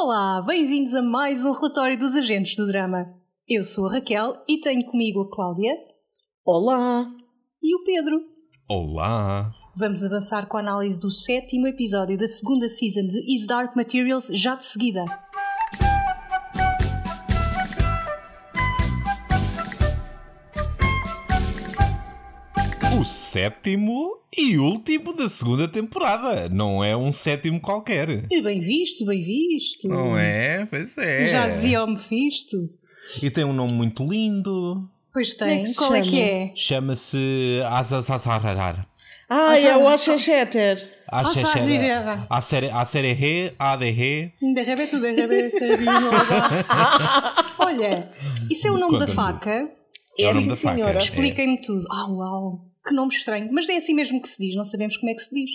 Olá, bem-vindos a mais um relatório dos agentes do drama. Eu sou a Raquel e tenho comigo a Cláudia Olá! e o Pedro. Olá! Vamos avançar com a análise do sétimo episódio da segunda season de Is Dark Materials já de seguida. Sétimo e último da segunda temporada. Não é um sétimo qualquer. E bem visto, bem visto. Não é? Pois é. Já dizia o Mephisto. E tem um nome muito lindo. Pois Como é tem. se Qual é que chama? é? Chama-se Azazazarar. Ah, é o Achecheter. Rivera. A série A série Re, ADR. De repente, de repente, sério. Olha, isso é o nome da faca. É o nome sim, da faca. senhora. É. Expliquem-me tudo. Ah, uau. Que nome estranho. Mas é assim mesmo que se diz, não sabemos como é que se diz.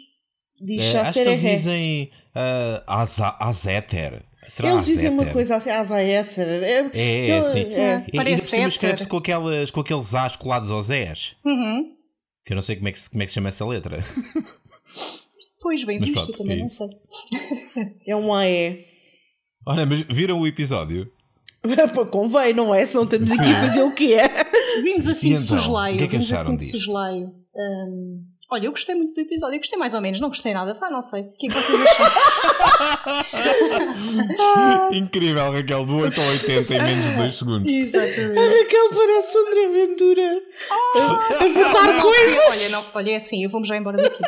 Diz É, acho que eles dizem uh, Aza- Azéter. Será Eles dizem uma coisa assim, Azaéter. É, É, é, sim. é. E ainda Parece por cima éter. escreve-se com, aquelas, com aqueles As colados aos Zés. Uhum. Que eu não sei como é que, se- como é que se chama essa letra. Pois, bem Mas visto, pronto, eu também é não sei. É um AE. Olha, mas viram o episódio? Pô, Convém, não é? Senão estamos aqui Sim. a fazer o que é. Vimos assim E de então, o que é que acharam assim de disto? soslaio. Olha, eu gostei muito do episódio. Eu gostei mais ou menos. Não gostei nada. Vá, não sei. O que é que vocês acharam? Incrível, Raquel, do 8 ao 80 em menos de 2 segundos. A Exatamente. Raquel parece o André Ventura. a votar Não, coisas. Olha, não, olha, é assim. Eu vou-me já embora daqui.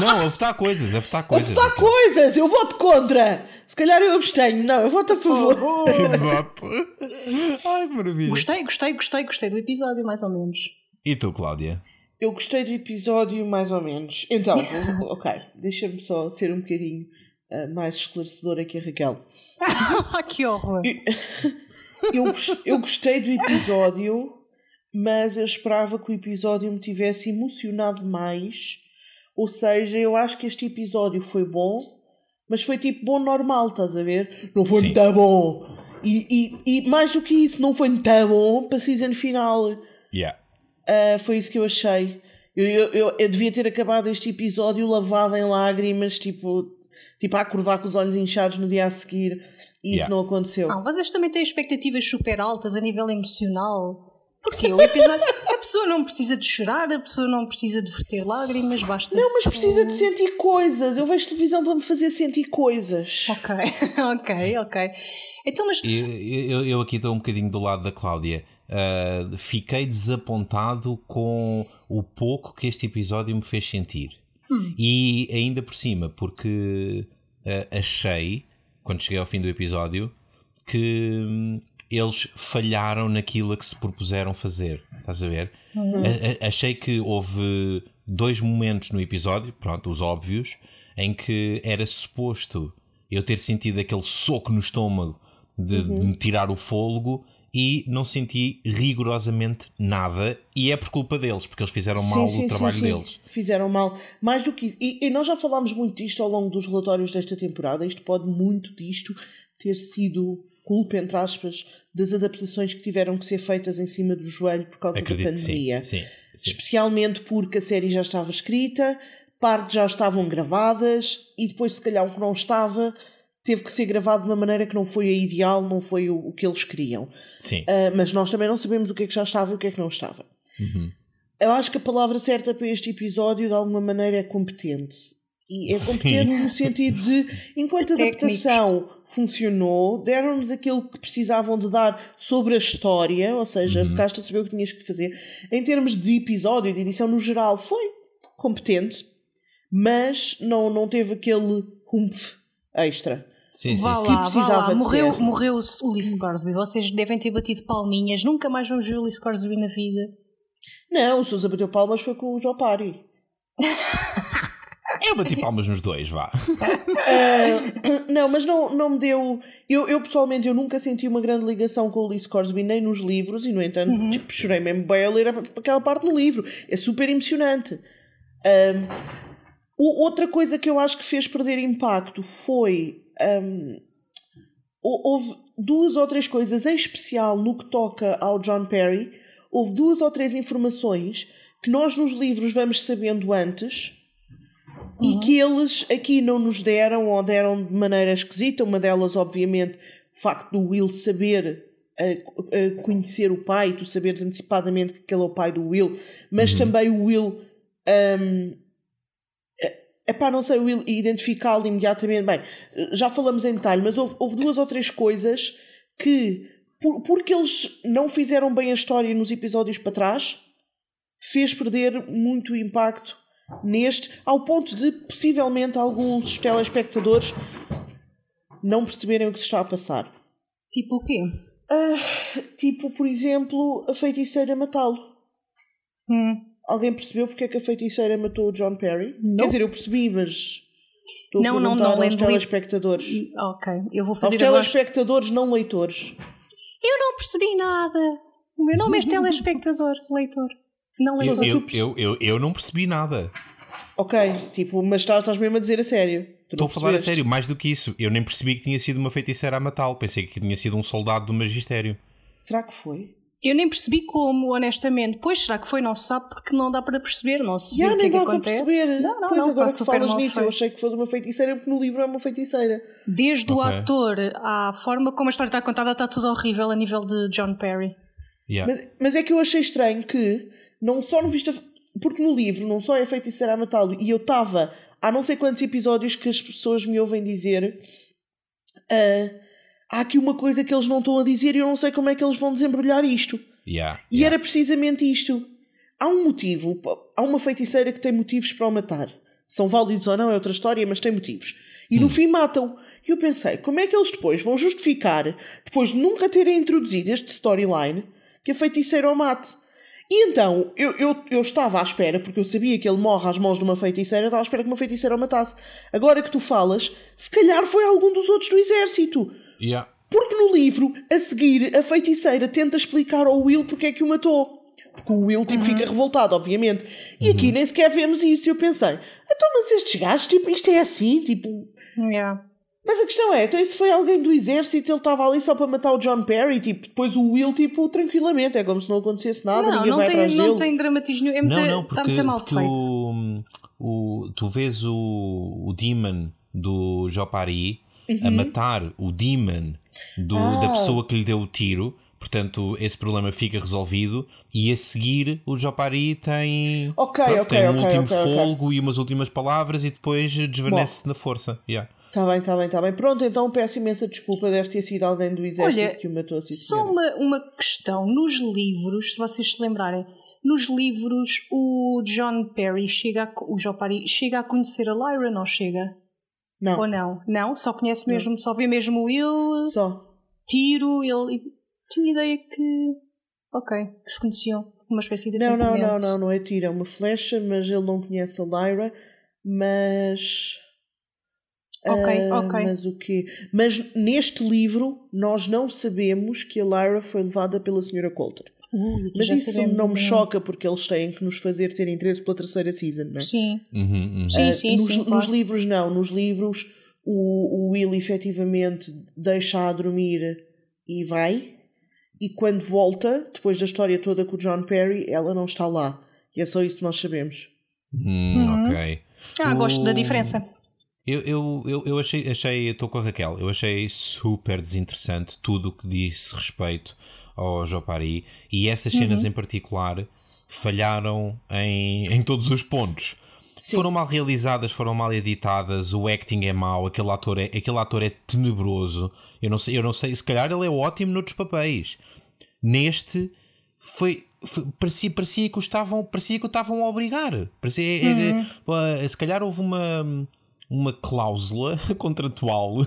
Não, a votar coisas, a votar A coisas. votar Raquel. coisas. Eu voto contra. Se calhar eu abstenho. Não, eu voto a favor. Exato. Ai, que maravilha. Gostei, gostei, gostei, gostei do episódio, mais ou menos. E tu, Cláudia? Eu gostei do episódio, mais ou menos. Então, vou- ok, deixa-me só ser um bocadinho ah, mais esclarecedora que a Raquel. que horror. Eu, gos- eu gostei do episódio, mas eu esperava que o episódio me tivesse emocionado mais. Ou seja, eu acho que este episódio foi bom, mas foi tipo bom normal, estás a ver? Não foi Sim. muito bom. E, e, e mais do que isso, não foi muito bom para season final. Yeah. Ah, foi isso que eu achei. Eu, eu, eu, eu devia ter acabado este episódio lavado em lágrimas, tipo, tipo a acordar com os olhos inchados no dia a seguir, e isso Yeah. não aconteceu. Ah, vocês também têm expectativas super altas a nível emocional. Porque o episódio. A pessoa não precisa de chorar, a pessoa não precisa de verter lágrimas, basta. Não, mas precisa de sentir coisas. Eu vejo televisão para me fazer sentir coisas. Ok, ok, ok. Então, mas. Eu, eu, eu aqui estou um bocadinho do lado da Cláudia. Uh, fiquei desapontado com o pouco que este episódio me fez sentir. E ainda por cima, porque uh, achei, quando cheguei ao fim do episódio, que hum, eles falharam naquilo a que se propuseram fazer. Estás a ver? A- a- achei que houve dois momentos no episódio, pronto, os óbvios, em que era suposto eu ter sentido aquele soco no estômago de, de me tirar o fôlego e não senti rigorosamente nada. E é por culpa deles, porque eles fizeram mal o trabalho deles. Fizeram mal. Mais do que isso. E, e nós já falámos muito disto ao longo dos relatórios desta temporada. Isto pode muito disto ter sido culpa, entre aspas, das adaptações que tiveram que ser feitas em cima do joelho por causa Acredito da sim. pandemia. sim, sim. Especialmente porque a série já estava escrita, partes já estavam gravadas e depois, se calhar, o que não estava teve que ser gravado de uma maneira que não foi a ideal, não foi o, o que eles queriam. Sim. Ah, mas nós também não sabemos o que é que já estava e o que é que não estava. Uhum. Eu acho que a palavra certa para este episódio, de alguma maneira, é competente. E é Sim. competente no sentido de, enquanto a adaptação funcionou, deram-nos aquilo que precisavam de dar sobre a história, ou seja, ficaste a saber o que tinhas que fazer. Em termos de episódio, de edição no geral, foi competente, mas não, não teve aquele humph extra. Sim, sim, Vá sim. lá, vá precisava lá. Morreu, ter. morreu o Ulysse Corsby. Vocês devem ter batido palminhas. Nunca mais vamos ver o Ulysse Corsby na vida. Não, o Sousa bateu palmas foi com o Jopari. Eu bati palmas nos dois, vá. Ah, não, mas não, não me deu. Eu, eu pessoalmente eu nunca senti uma grande ligação com o Ulysse Corsby, nem nos livros, e no entanto, tipo, chorei mesmo bem a ler aquela parte no livro. É super emocionante. O- outra coisa que eu acho que fez perder impacto foi. Hou- houve duas ou três coisas, em especial no que toca ao John Perry, houve duas ou três informações que nós nos livros vamos sabendo antes e que eles aqui não nos deram ou deram de maneira esquisita. Uma delas, obviamente, o facto do Will saber uh, uh, conhecer o pai, tu saberes antecipadamente que aquele é o pai do Will, mas também o Will. Um, Epá, não sei, identificá-lo imediatamente. Bem, já falamos em detalhe, mas houve, houve duas ou três coisas que, por, porque eles não fizeram bem a história nos episódios para trás, fez perder muito impacto neste, ao ponto de possivelmente alguns telespectadores não perceberem o que se está a passar. Tipo o quê? Uh, tipo, por exemplo, a feiticeira matá-lo. Hum. Alguém percebeu porque é que a feiticeira matou o John Perry? Não. Quer dizer, eu percebi, mas estou Não, a não, não, aos telespectadores. Ok, eu vou Aos fazer a voz. telespectadores não leitores. Eu não percebi nada. O meu nome é telespectador, leitor. Não Eu, leitor. eu, eu, eu, eu não percebi nada. Ok, tipo, mas estás, estás mesmo a dizer a sério. Estou a falar a sério, mais do que isso. Eu nem percebi que tinha sido uma feiticeira a matá-lo. Pensei que tinha sido um soldado do magistério. Será que foi? Eu nem percebi como, honestamente. Pois será que foi? Não se sabe porque não dá para perceber, não se vê Já o que nem é que acontece. perceber. Não, não, pois não, agora que falas nisso, eu achei que fosse uma feiticeira porque no livro é uma feiticeira. Desde o Ok. ator à forma como a história está contada, está tudo horrível a nível de John Perry. Yeah. Mas, mas é que eu achei estranho que não só não viste. a- Porque no livro não só é feiticeira a matá-lo, e eu estava há não sei quantos episódios que as pessoas me ouvem dizer. ah, há aqui uma coisa que eles não estão a dizer e eu não sei como é que eles vão desembrulhar isto. Yeah, E yeah. era precisamente isto. Há um motivo, há uma feiticeira que tem motivos para o matar. São válidos ou não é outra história, mas tem motivos. E no fim matam. E eu pensei, como é que eles depois vão justificar, depois de nunca terem introduzido este storyline, que a feiticeira o mate? E então, eu, eu, eu estava à espera, porque eu sabia que ele morre às mãos de uma feiticeira, estava à espera que uma feiticeira o matasse. Agora que tu falas, se calhar foi algum dos outros do exército. Yeah. Porque no livro, a seguir, a feiticeira tenta explicar ao Will porque é que o matou. Porque o Will tipo, fica revoltado, obviamente. E aqui nem sequer vemos isso. E eu pensei, então, mas estes gajos, tipo, isto é assim, tipo. Yeah. Mas a questão é, então, se foi alguém do exército, ele estava ali só para matar o John Perry, tipo, depois o Will, tipo, tranquilamente, é como se não acontecesse nada, Não, ninguém não vai tem, atrás não dele. tem dramatismo nenhum. É muito, Não, não, está porque, muito mal feito. o, o, tu vês o, o Demon do Jopari Uhum. a matar o Demon do, Ah. da pessoa que lhe deu o tiro. Portanto, esse problema fica resolvido e a seguir o Jopari tem, Ok, pronto, ok, tem um ok, último folgo e umas últimas palavras e depois desvanece na força. Yeah. Está bem, está bem, está bem. Pronto, então peço imensa desculpa, deve ter sido alguém do exército Olha, que o matou assim. Só uma, uma questão. Nos livros, se vocês se lembrarem, nos livros o John Perry chega a, o John Perry chega a conhecer a Lyra, não chega? Não, Ou não? Não? Só conhece mesmo, só vê mesmo o Will, só. tiro, ele. Tinha ideia que. Ok, que se conheciam. Uma espécie de Não, não, não, não, não é tiro, é uma flecha, mas ele não conhece a Lyra, mas. Ok, Ah, ok. Mas o quê? Mas neste livro nós não sabemos que a Lyra foi levada pela Sra. Coulter. Ui, Mas isso não me choca porque eles têm que nos fazer ter interesse pela terceira season, não é? Sim, Uhum, uhum. sim, Ah, sim. nos, sim, nos livros não, nos livros o, o Will efetivamente deixa a dormir e vai, e quando volta, depois da história toda com o John Perry, ela não está lá. E é só isso que nós sabemos. Hum, Ok. Ah, gosto da diferença. Eu, eu, eu, eu achei, achei, estou com a Raquel, eu achei super desinteressante tudo o que disse respeito ao Jopari e essas cenas Uhum. em particular falharam em, em todos os pontos. Foram mal realizadas, foram mal editadas, o acting é mau, aquele ator é, aquele ator é tenebroso. Eu não, sei, eu não sei, se calhar ele é ótimo noutros papéis. Neste foi. foi- parecia, parecia que o estavam parecia que o estavam a obrigar parecia, é- é- se calhar houve uma uma cláusula contratual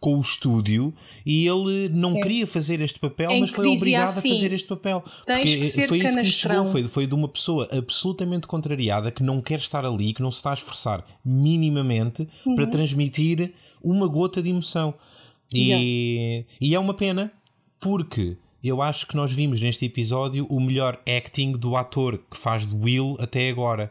com o estúdio e ele não queria fazer este papel, Em mas foi obrigado assim, a fazer este papel. "Tens que ser foi isso que canastrão." chegou, foi, foi de uma pessoa absolutamente contrariada que não quer estar ali, que não se está a esforçar minimamente para Uhum. transmitir uma gota de emoção. E, e é uma pena porque eu acho que nós vimos neste episódio o melhor acting do ator que faz de Will até agora.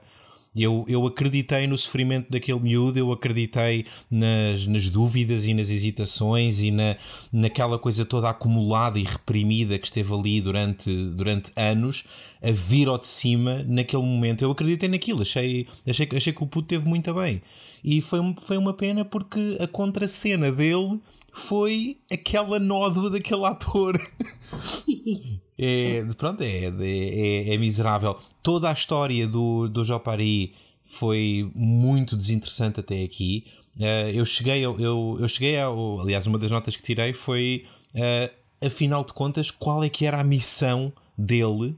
Eu, eu acreditei no sofrimento daquele miúdo, eu acreditei nas, nas dúvidas e nas hesitações e na, naquela coisa toda acumulada e reprimida que esteve ali durante, durante anos a vir ao de cima naquele momento. Eu acreditei naquilo, achei, achei, achei que o puto teve muito bem. E foi, foi uma pena porque a contracena dele foi aquela nódoa daquele ator. é, pronto, é, é, é, miserável. Toda a história do, do Jopari foi muito desinteressante até aqui. Uh, eu cheguei, eu, eu, eu cheguei ao, aliás, uma das notas que tirei foi, uh, afinal de contas, qual é que era a missão dele,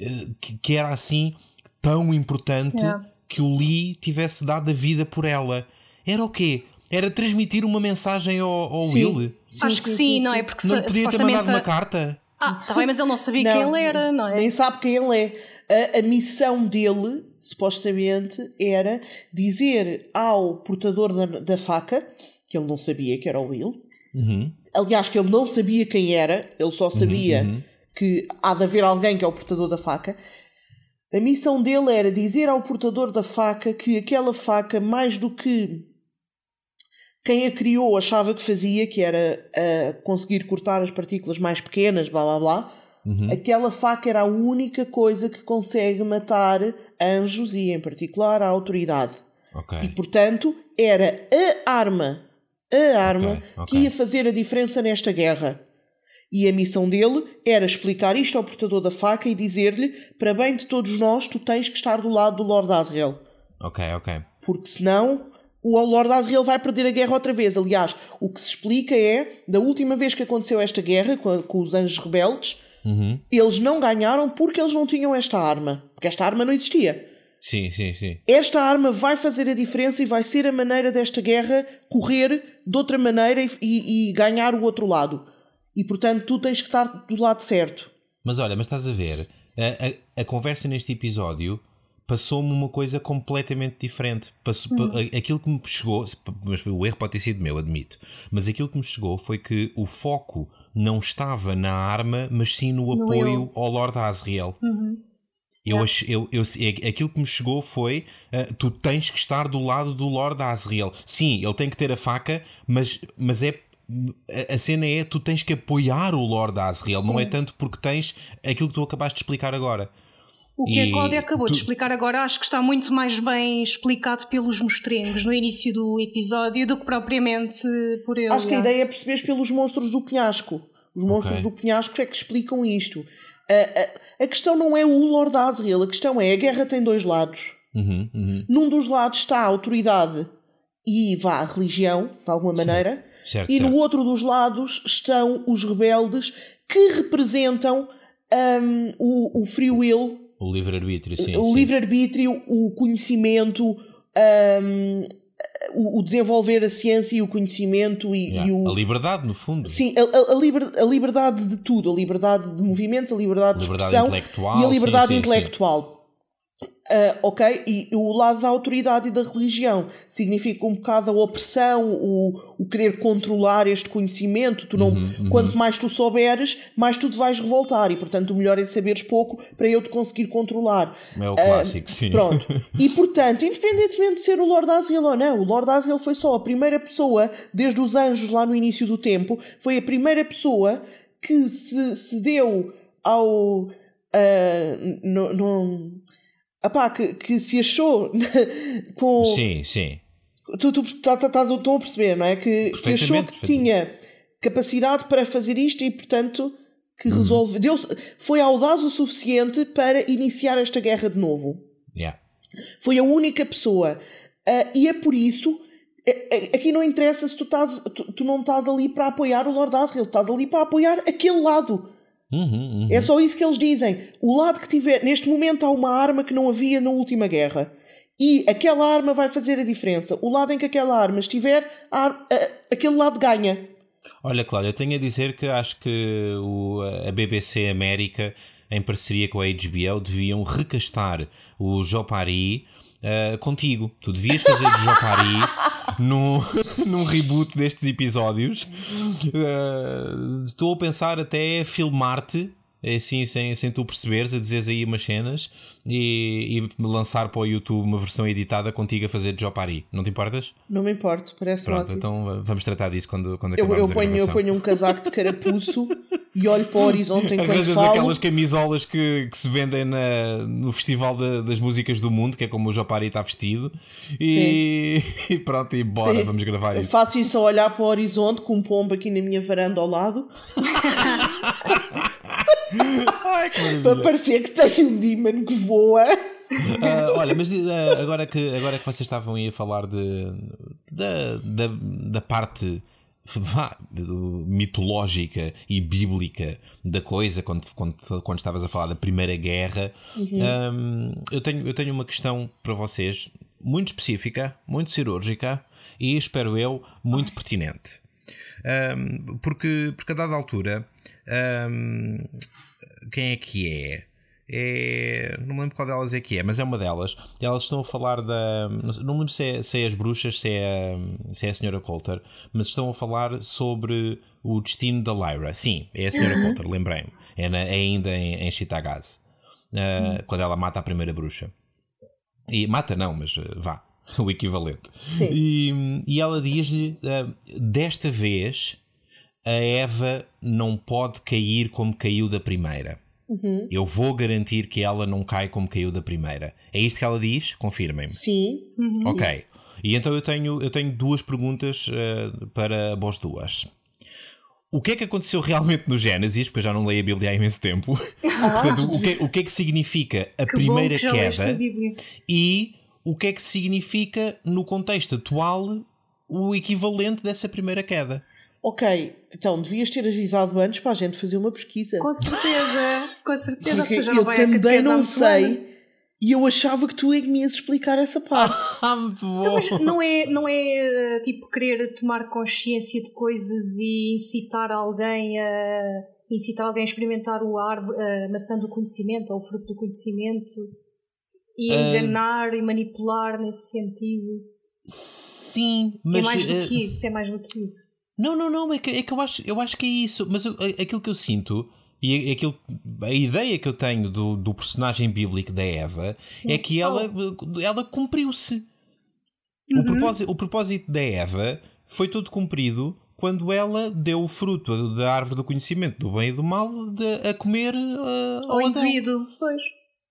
uh, que, que, era assim tão importante yeah. que o Lee tivesse dado a vida por ela. Era o quê? Era transmitir uma mensagem ao, ao sim. Will? Sim, Acho que sim, sim, não é? Porque não podia ter mandado uma carta. Ah, tá bem, mas ele não sabia não, quem ele era, não é? Nem sabe quem ele é. A, a, missão dele, supostamente, era dizer ao portador da, da faca, que ele não sabia que era o Will, uhum. aliás, que ele não sabia quem era, ele só sabia uhum, uhum. que há de haver alguém que é o portador da faca. A missão dele era dizer ao portador da faca que aquela faca, mais do que quem a criou achava que fazia, que era uh, conseguir cortar as partículas mais pequenas, blá blá blá. Uhum. Aquela faca era a única coisa que consegue matar anjos e, em particular, a autoridade. Okay. E, portanto, era a arma, a arma okay. Okay. que ia fazer a diferença nesta guerra. E a missão dele era explicar isto ao portador da faca e dizer-lhe: para bem de todos nós, tu tens que estar do lado do Lord Asriel. Ok, ok. Porque senão o Lord Asriel vai perder a guerra outra vez. Aliás, o que se explica é, da última vez que aconteceu esta guerra com, a, com os anjos rebeldes, uhum. eles não ganharam porque eles não tinham esta arma. Porque esta arma não existia. Sim, sim, sim. Esta arma vai fazer a diferença e vai ser a maneira desta guerra correr de outra maneira e, e, e ganhar o outro lado. E portanto, tu tens que estar do lado certo. Mas olha, mas estás a ver, a, a, a conversa neste episódio passou-me uma coisa completamente diferente. Passou, hum. Aquilo que me chegou, mas o erro pode ter sido meu, admito, mas aquilo que me chegou foi que o foco não estava na arma, mas sim no, no apoio eu. ao Lord Asriel. Uhum. Eu, ach, eu, eu, aquilo que me chegou foi: uh, tu tens que estar do lado do Lord Asriel. Sim, ele tem que ter a faca, mas, mas é a cena é tu tens que apoiar o Lord Asriel, Sim. não é tanto porque tens aquilo que tu acabaste de explicar agora. O que e a Cláudia acabou tu... de explicar agora acho que está muito mais bem explicado pelos mostrengos no início do episódio do que propriamente por ele. Acho que a ideia é perceberes pelos monstros do penhasco. Os monstros okay. do penhasco é que explicam isto. A, a, a, questão não é o Lord Asriel, a questão é a guerra tem dois lados. Uhum, uhum. Num dos lados está a autoridade e vá a religião, de alguma maneira, certo, e certo. no outro dos lados estão os rebeldes que representam um, o, o free will o livre-arbítrio, sim. O livre-arbítrio, o conhecimento, um, o, desenvolver a ciência e o conhecimento e, yeah. e o... A liberdade, no fundo. Sim, a, a, liber, a, liberdade de tudo. A liberdade de movimentos, a liberdade, liberdade de expressão e a liberdade sim, sim, intelectual. Uh, ok? E o lado da autoridade e da religião significa um bocado a opressão, o, o querer controlar este conhecimento. Tu não, uhum, uhum. Quanto mais tu souberes, mais tu te vais revoltar. E portanto, o melhor é saberes pouco para eu te conseguir controlar. É o clássico, uh, sim. Pronto. E portanto, independentemente de ser o Lord Asriel ou não, o Lord Asriel foi só a primeira pessoa, desde os anjos lá no início do tempo, foi a primeira pessoa que se, se deu ao. Uh, no, no Apá, que, que se achou com. Sim, sim. Tu, tu estás tá, tá, a perceber, não é? Que, que achou que tinha capacidade para fazer isto e, portanto, que uhum. resolve. Deu, foi audaz o suficiente para iniciar esta guerra de novo. Yeah. Foi a única pessoa. Uh, e é por isso. Aqui não interessa se tu, estás, tu, tu não estás ali para apoiar o Lord Asriel, estás ali para apoiar aquele lado. Uhum, uhum. É só isso que eles dizem. O lado que tiver. Neste momento há uma arma que não havia na última guerra. E aquela arma vai fazer a diferença. O lado em que aquela arma estiver, a, a, aquele lado ganha. Olha, Cláudia, eu tenho a dizer que acho que o, a BBC América, em parceria com a HBO, deviam recastar o Jopari uh, contigo. Tu devias fazer de Jopari num, num reboot destes episódios. Uh, estou a pensar até filmar-te assim, sem, sem tu perceberes, a dizeres aí umas cenas e, e lançar para o YouTube uma versão editada contigo a fazer Jopari. Não te importas? Não me importo, parece Pronto, ótimo. então vamos tratar disso quando, quando eu, eu, ponho, eu ponho um casaco de carapuço e olho para o horizonte enquanto Arranjas falo. aquelas camisolas que, que se vendem na, no Festival da- das Músicas do Mundo, que é como o Jopari está vestido, e, e pronto, e bora, Sim. vamos gravar Eu isso. faço isso a olhar para o horizonte com um pombo aqui na minha varanda ao lado Ai, que maravilha. para parecer que tem um demon que voa. Ah, olha, mas ah, agora, que, agora que vocês estavam aí a falar de, da, da, da parte vá, do- mitológica e bíblica da coisa, quando, quando, quando estavas a falar da Primeira Guerra, ahm, eu, tenho, eu tenho uma questão para vocês muito específica, muito cirúrgica e, espero eu, muito pertinente. Ahm, porque, porque a dada altura, ahm, quem é que é? É. Não me lembro qual delas é que é, mas é uma delas. Elas estão a falar da. Não me lembro se é, se é as bruxas, se é, a- se é a Senhora Coulter, mas estão a falar sobre o destino da Lyra. Sim, é a Senhora Coulter, lembrei-me. É, na- é ainda em, em Chitagaz, ah, quando ela mata a primeira bruxa. E mata, não, mas ah, vá, o equivalente. Sim. E, e ela diz-lhe: ah, desta vez a Eva não pode cair como caiu da primeira. Eu vou garantir que ela não cai como caiu da primeira. É isto que ela diz? Confirmem-me. Sim. Ok. E então eu tenho, eu tenho duas perguntas eh, para vós duas. O que é que aconteceu realmente no Gênesis? Porque eu já não leio a Bíblia há imenso tempo. Portanto, o que, o que é que significa a Que primeira bom que queda e o que é que significa no contexto atual o equivalente dessa primeira queda? Ok, então devias ter avisado antes para a gente fazer uma pesquisa. Com certeza, com certeza. A Porque já não eu também não sei e eu achava que tu é que me ias explicar essa parte. Ah, muito bom! Então, mas não é, não é tipo querer tomar consciência de coisas e incitar alguém a incitar alguém a experimentar o árvore, a maçã do conhecimento ou o fruto do conhecimento e Ah. enganar e manipular nesse sentido. Sim, mas. é mais do eh, que isso, é mais do que isso. Não, não, não, é que, é que eu, acho, eu acho que é isso. Mas eu- aquilo que eu sinto e a- aquilo, a ideia que eu tenho do, do personagem bíblico da Eva é que ela, ela cumpriu-se. O, propósito, o propósito da Eva foi todo cumprido quando ela deu o fruto da árvore do conhecimento do bem e do mal de- a comer uh, ao Adão. indivíduo. Pois.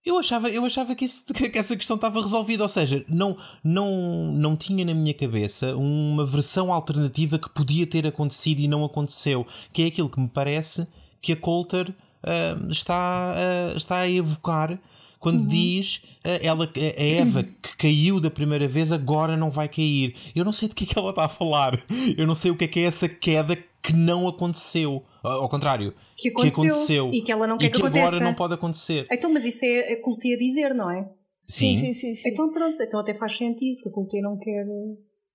Eu achava, eu achava que, isso- que essa questão estava resolvida, ou seja, não, não, não tinha na minha cabeça uma versão alternativa que podia ter acontecido e não aconteceu, que é aquilo que me parece que a Coulter ah, está, ah, está a evocar quando diz ah, ela, a Eva que caiu da primeira vez agora não vai cair. Eu não sei de que é que ela está a falar. Eu não sei o que é que é essa queda que não aconteceu. Ao contrário, Que aconteceu, aconteceu e que ela não quer e que que agora aconteça. não pode acontecer. Então, mas isso é a cultia dizer, não é? sim, sim, sim. Então pronto, então até faz sentido, porque a cultia não quer.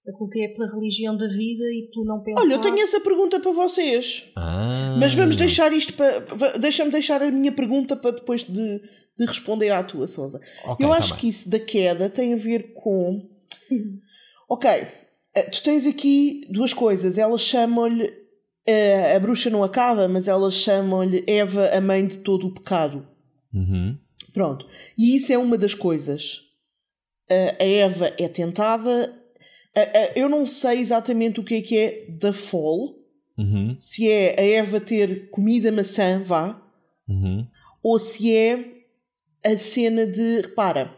A cultia é pela religião da vida e tu não pensar. Olha, eu tenho essa pergunta para vocês. Ah. Mas vamos deixar isto para. Deixa-me deixar a minha pergunta para depois de, de responder à tua, Sousa. Ok, eu tá acho bem. que isso da queda tem a ver com. Ok, eh, tu tens aqui duas coisas. Elas chamam-lhe. Eh, a bruxa não acaba, mas elas chamam-lhe Eva, a mãe de todo o pecado. Uhum. Pronto. E isso é uma das coisas. A a Eva é tentada. A- a- Eu não sei exatamente o que é que é da fall. Uhum. Se é a Eva ter comido a maçã, vá. Uhum. Ou se é a cena de. Repara,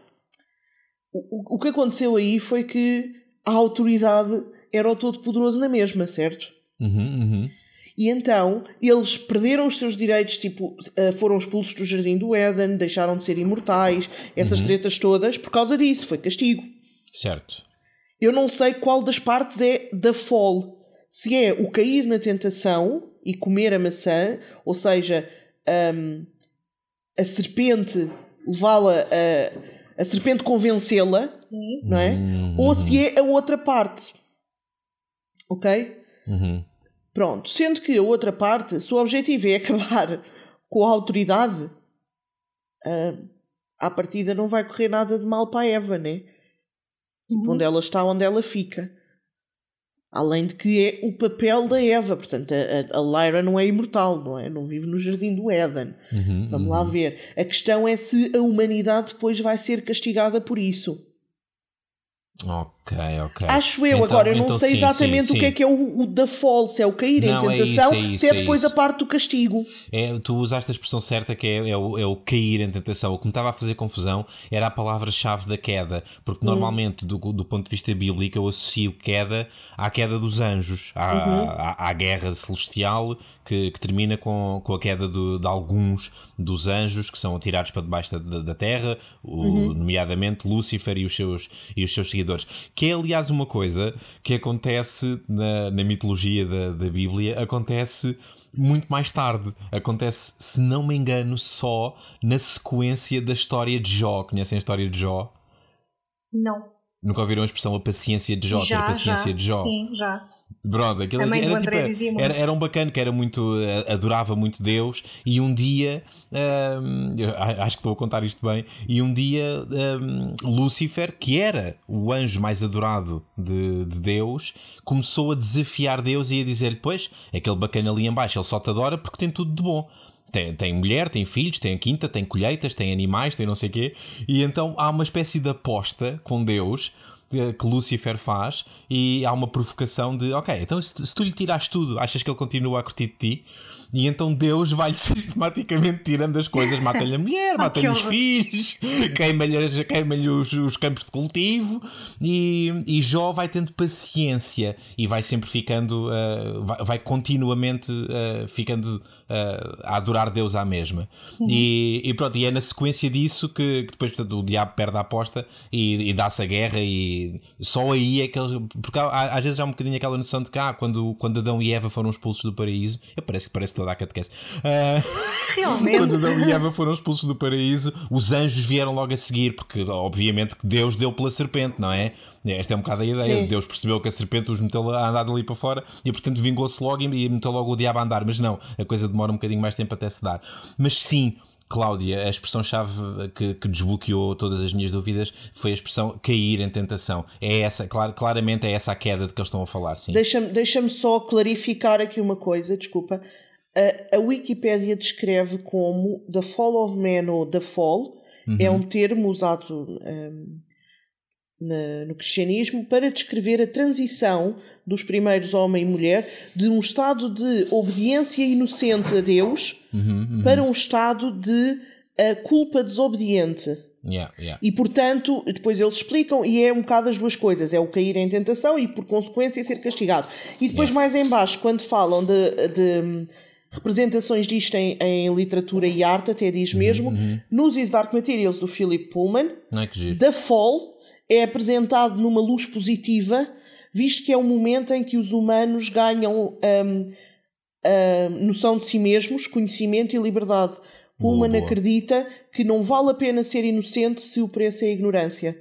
o, o- o que aconteceu aí foi que a autoridade era o todo-poderoso na mesma, certo? Uhum. Uhum. E então eles perderam os seus direitos, tipo, eh, foram expulsos do Jardim do Éden, deixaram de ser imortais, essas tretas todas, por causa disso, foi castigo. Certo. Eu não sei qual das partes é da fall. Se é o cair na tentação e comer a maçã, ou seja, hum, a serpente levá-la a. a serpente convencê-la, não é? Ou se é a outra parte. Ok? Uhum. Pronto. Sendo que a outra parte, se o objetivo é acabar com a autoridade, ah, à partida não vai correr nada de mal para a Eva, né? Tipo, onde ela está, onde ela fica. Além de que é o papel da Eva, portanto, a, a Lyra não é imortal, não é? Não vive no jardim do Éden. Uhum, Vamos uhum. lá ver. A questão é se a humanidade depois vai ser castigada por isso. Ok, ok. Acho eu, Então- agora eu não então sei sim, exatamente sim, o que é que é o, o da fall, se é o cair Não, em é tentação, isso, é isso, se é é depois isso. a parte do castigo. É, tu usaste a expressão certa que é, é o, é o cair em tentação. O que me estava a fazer confusão era a palavra-chave da queda, porque normalmente, do, do ponto de vista bíblico, eu associo queda à queda dos anjos, à, à, à guerra celestial que, que termina com, com a queda do- de alguns dos anjos que são atirados para debaixo da, da- terra, o- nomeadamente Lúcifer e os, seus, e os seus seguidores. Que é, aliás, uma coisa que acontece na, na mitologia da, da Bíblia, acontece muito mais tarde. Acontece, se não me engano, só na sequência da história de Jó. Conhecem a história de Jó? Não. Nunca ouviram a expressão a paciência de Jó, ter já, a paciência já. de Jó? Sim, já. Pronto, aquilo era, André tipo, era, era um bacana que era muito eh, adorava muito Deus e um dia hum, acho que estou a contar isto bem e um dia hum, Lúcifer que era o anjo mais adorado de, de Deus começou a desafiar Deus e a dizer-lhe pois aquele bacana ali em baixo ele só te adora porque tem tudo de bom tem, tem mulher, tem filhos, tem a quinta, tem colheitas, tem animais, tem não sei o quê. E então há uma espécie de aposta com Deus que Lúcifer faz e há uma provocação de ok, então se, se tu lhe tiras tudo, achas que ele continua a curtir de ti? E então Deus vai-lhe sistematicamente tirando as coisas, mata-lhe a mulher, Ah, mata-lhe os filhos, queima-lhe queima-lhe os, os campos de cultivo. E, e Jó vai tendo paciência e vai sempre ficando, eh, vai, vai continuamente eh, ficando eh, a adorar Deus à mesma. E, e pronto, e é na sequência disso que, que depois portanto, o diabo perde a aposta e, e dá-se a guerra e só aí é que eles. Porque há- às vezes há um bocadinho aquela noção de que ah, quando, quando Adão e Eva foram expulsos do paraíso, eu parece que parece toda a catequese. Ah, Realmente. quando Adão e Eva foram expulsos do paraíso, os anjos vieram logo a seguir, porque obviamente que Deus deu pela serpente, não é? Esta é um bocado a ideia. Sim. Deus percebeu que a serpente os meteu a andar dali para fora e, portanto, vingou-se logo e meteu logo o diabo a andar. Mas não, a coisa demora um bocadinho mais tempo até se dar. Mas sim. Cláudia, a expressão-chave que, que desbloqueou todas as minhas dúvidas foi a expressão cair em tentação. É essa, clar, claramente é essa a queda de que eles estão a falar, sim. Deixa-me deixa só clarificar aqui uma coisa, desculpa. A, a Wikipédia descreve como The Fall of Man ou The Fall é um termo usado hum, na- no cristianismo para descrever a transição dos primeiros homem e mulher de um estado de obediência inocente a Deus para um estado de ah, culpa desobediente. Yeah, yeah. E portanto, depois eles explicam, e é um bocado as duas coisas: é o cair em tentação e por consequência ser castigado. E depois, mais em baixo, quando falam de, de, representações disto em, em literatura e arte, até diz mesmo, nos Is Dark Materials do Philip Pullman, Não é Fall é apresentado numa luz positiva, visto que é um momento em que os humanos ganham hum, a noção de si mesmos, conhecimento e liberdade. Pullman boa. acredita que não vale a pena ser inocente se o preço é a ignorância.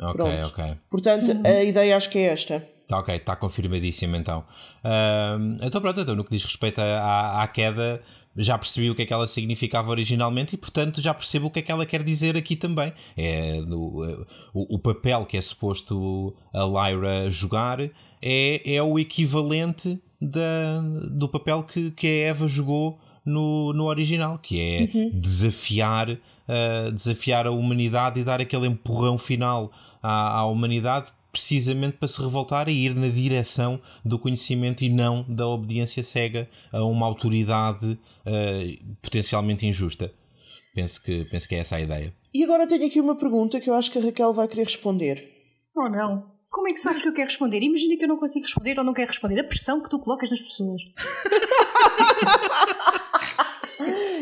Ok, Pronto. ok. Portanto, a ideia acho que é esta. Tá ok, está confirmadíssimo então. Ahm, então pronto, então no que diz respeito à, à queda, já percebi o que é que ela significava originalmente e portanto já percebo o que é que ela quer dizer aqui também. É no- o, o papel que é suposto a Lyra jogar é, é o equivalente da, do papel que, que a Eva jogou no, no original, que é desafiar, uh, desafiar a humanidade e dar aquele empurrão final à, à humanidade precisamente para se revoltar e ir na direção do conhecimento e não da obediência cega a uma autoridade uh, potencialmente injusta. Penso que, penso que é essa a ideia. E agora tenho aqui uma pergunta que eu acho que a Raquel vai querer responder. Oh não. Como é que sabes que eu quero responder? Imagina que eu não consigo responder ou não quero responder. A pressão que tu colocas nas pessoas.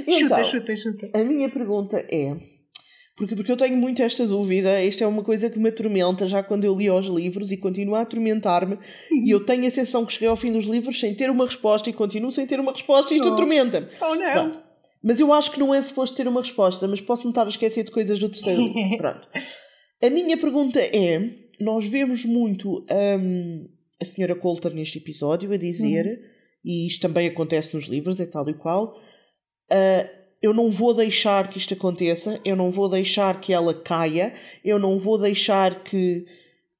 Então, chuta, chuta, chuta. a minha pergunta é. Porque, porque eu tenho muito esta dúvida, isto é uma coisa que me atormenta já quando eu li os livros e continua a atormentar-me. E eu tenho a sensação que cheguei ao fim dos livros sem ter uma resposta e continuo sem ter uma resposta e isto Oh. atormenta-me. Oh não. Mas eu acho que não é suposto ter uma resposta, mas posso-me estar a esquecer de coisas do terceiro livro. Pronto. A minha pergunta é: nós vemos muito hum, a senhora Coulter neste episódio a dizer, e isto também acontece nos livros, é tal e qual. ah, eu não vou deixar que isto aconteça, eu não vou deixar que ela caia, eu não vou deixar que,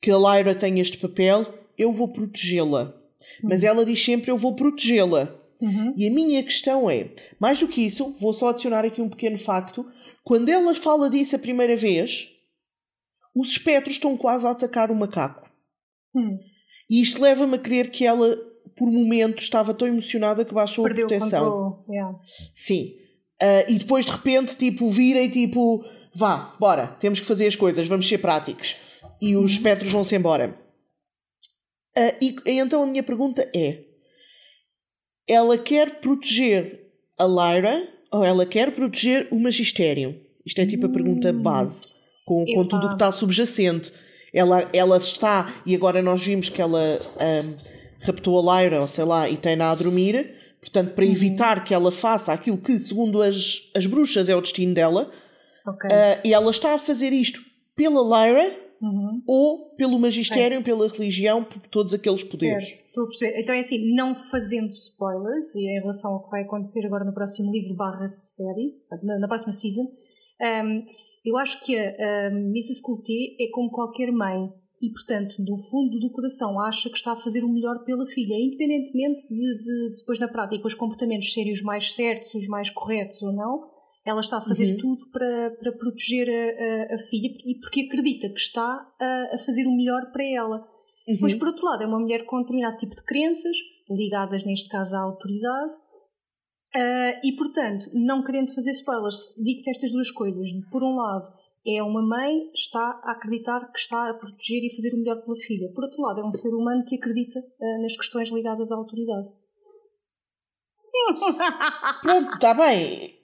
que a Lyra tenha este papel eu vou protegê-la. Mas ela diz sempre eu vou protegê-la. Uhum. E a minha questão é, mais do que isso, vou só adicionar aqui um pequeno facto. Quando ela fala disso a primeira vez, os espectros estão quase a atacar o macaco. Hum. E isto leva-me a crer que ela, por momentos, estava tão emocionada que baixou Perdeu a proteção. o controle. Yeah. Sim. Ah, e depois de repente, tipo, vira e tipo, vá, bora, temos que fazer as coisas, vamos ser práticos. E os espectros vão-se embora. Ah, e então a minha pergunta é: ela quer proteger a Lyra ou ela quer proteger o magistério? Isto é tipo a pergunta base, com, com tudo o que está subjacente. Ela, ela está, e agora nós vimos que ela ahm, raptou a Lyra, ou sei lá, e tem-na a dormir, portanto, para evitar que ela faça aquilo que, segundo as, as bruxas, é o destino dela, Ok. ah, e ela está a fazer isto pela Lyra Uhum. ou pelo magistério, pela religião, por todos aqueles poderes. Certo, estou a perceber. Então é assim, não fazendo spoilers, e em relação ao que vai acontecer agora no próximo livro barra série, na, na próxima season, hum, eu acho que a, a Mrs. Coulter é como qualquer mãe e, portanto, do fundo do coração acha que está a fazer o melhor pela filha, independentemente de, de- de depois na prática os comportamentos serem os mais certos, os mais corretos ou não, ela está a fazer Uhum. tudo para, para proteger a, a- a filha e porque acredita que está a, a fazer o melhor para ela. Depois, Uhum. por outro lado, é uma mulher com determinado tipo de crenças, ligadas neste caso à autoridade, ah, e portanto, não querendo fazer spoilers, digo-te estas duas coisas. Por um lado, é uma mãe está a acreditar que está a proteger e fazer o melhor pela filha. Por outro lado, é um ser humano que acredita ah, nas questões ligadas à autoridade. Pronto, está bem.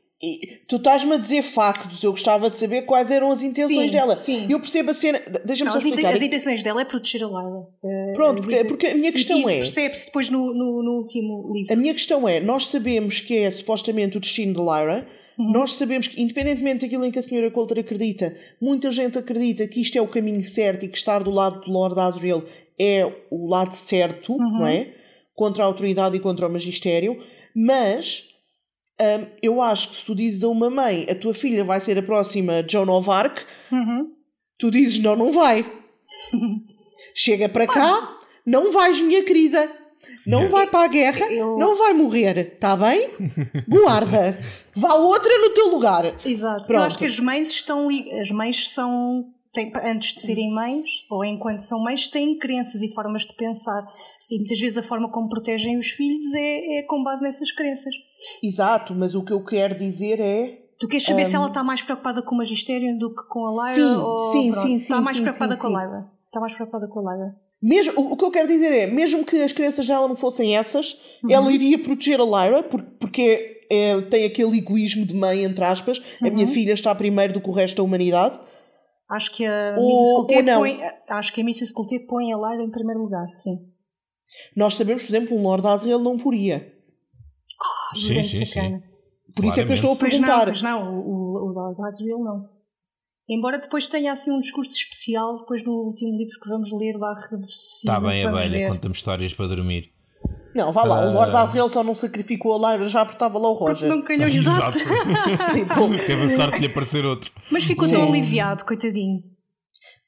Tu estás-me a dizer factos, eu gostava de saber quais eram as intenções Sim, dela. sim. Eu percebo a cena. Deixa-me só explicar. as intenções dela é proteger a Lyra. Ah, Pronto, porque- porque a minha questão e isso é- percebe-se depois no, no, no último livro. A minha questão é: nós sabemos que é supostamente o destino de Lyra. Nós sabemos que, independentemente daquilo em que a senhora Coulter acredita, muita gente acredita que isto é o caminho certo e que estar do lado de Lord Asriel é o lado certo, Uhum. não é? Contra a autoridade e contra o magistério, mas. hum, eu acho que se tu dizes a uma mãe a tua filha vai ser a próxima Joan of Arc, Uhum. tu dizes não, não vai. Chega para cá, não vais, minha querida. Não vai para a guerra, Eu- não vai morrer, está bem? Guarda. Vá outra no teu lugar. Exato. Eu Pronto. acho que as mães estão as mães são têm, antes de serem mães ou enquanto são mães têm crenças e formas de pensar. Sim, muitas vezes a forma como protegem os filhos é, é com base nessas crenças. Exato, mas o que eu quero dizer é. Tu queres saber se ela está mais preocupada com o magistério do que com a Lyra? Sim, ou... sim, pronto, sim, Está sim, mais sim, preocupada sim, com a Lyra. Está mais preocupada com a Lyra. Mesmo, o o que eu quero dizer é, mesmo que as crenças dela não fossem essas, Uhum. ela iria proteger a Lyra, por- porque é- tem aquele egoísmo de mãe, entre aspas. A minha Uhum. filha está primeiro do que o resto da humanidade. Acho que a Ou- Mrs. Coulter põe, acho que a Mrs. Coulter põe a Lyra em primeiro lugar, sim. Nós sabemos, por exemplo, um Lord Asriel não poria. Sim, Grande sim, sacana. sim. Por isso é que eu estou a Pois não, perguntar. pois não, o, o, o Lord Asriel não. Embora depois tenha assim um discurso especial, depois no último livro que vamos ler, barra Está Tá bem, abelha, ver. conta-me histórias para dormir. Não, vá lá, o Ah. Lord Asriel só não sacrificou a Lyra, já porque estava lá o Porque Roger. não calhou, exato. Tipo, Teve a sorte de lhe aparecer outro. Mas ficou Sim. tão aliviado, coitadinho.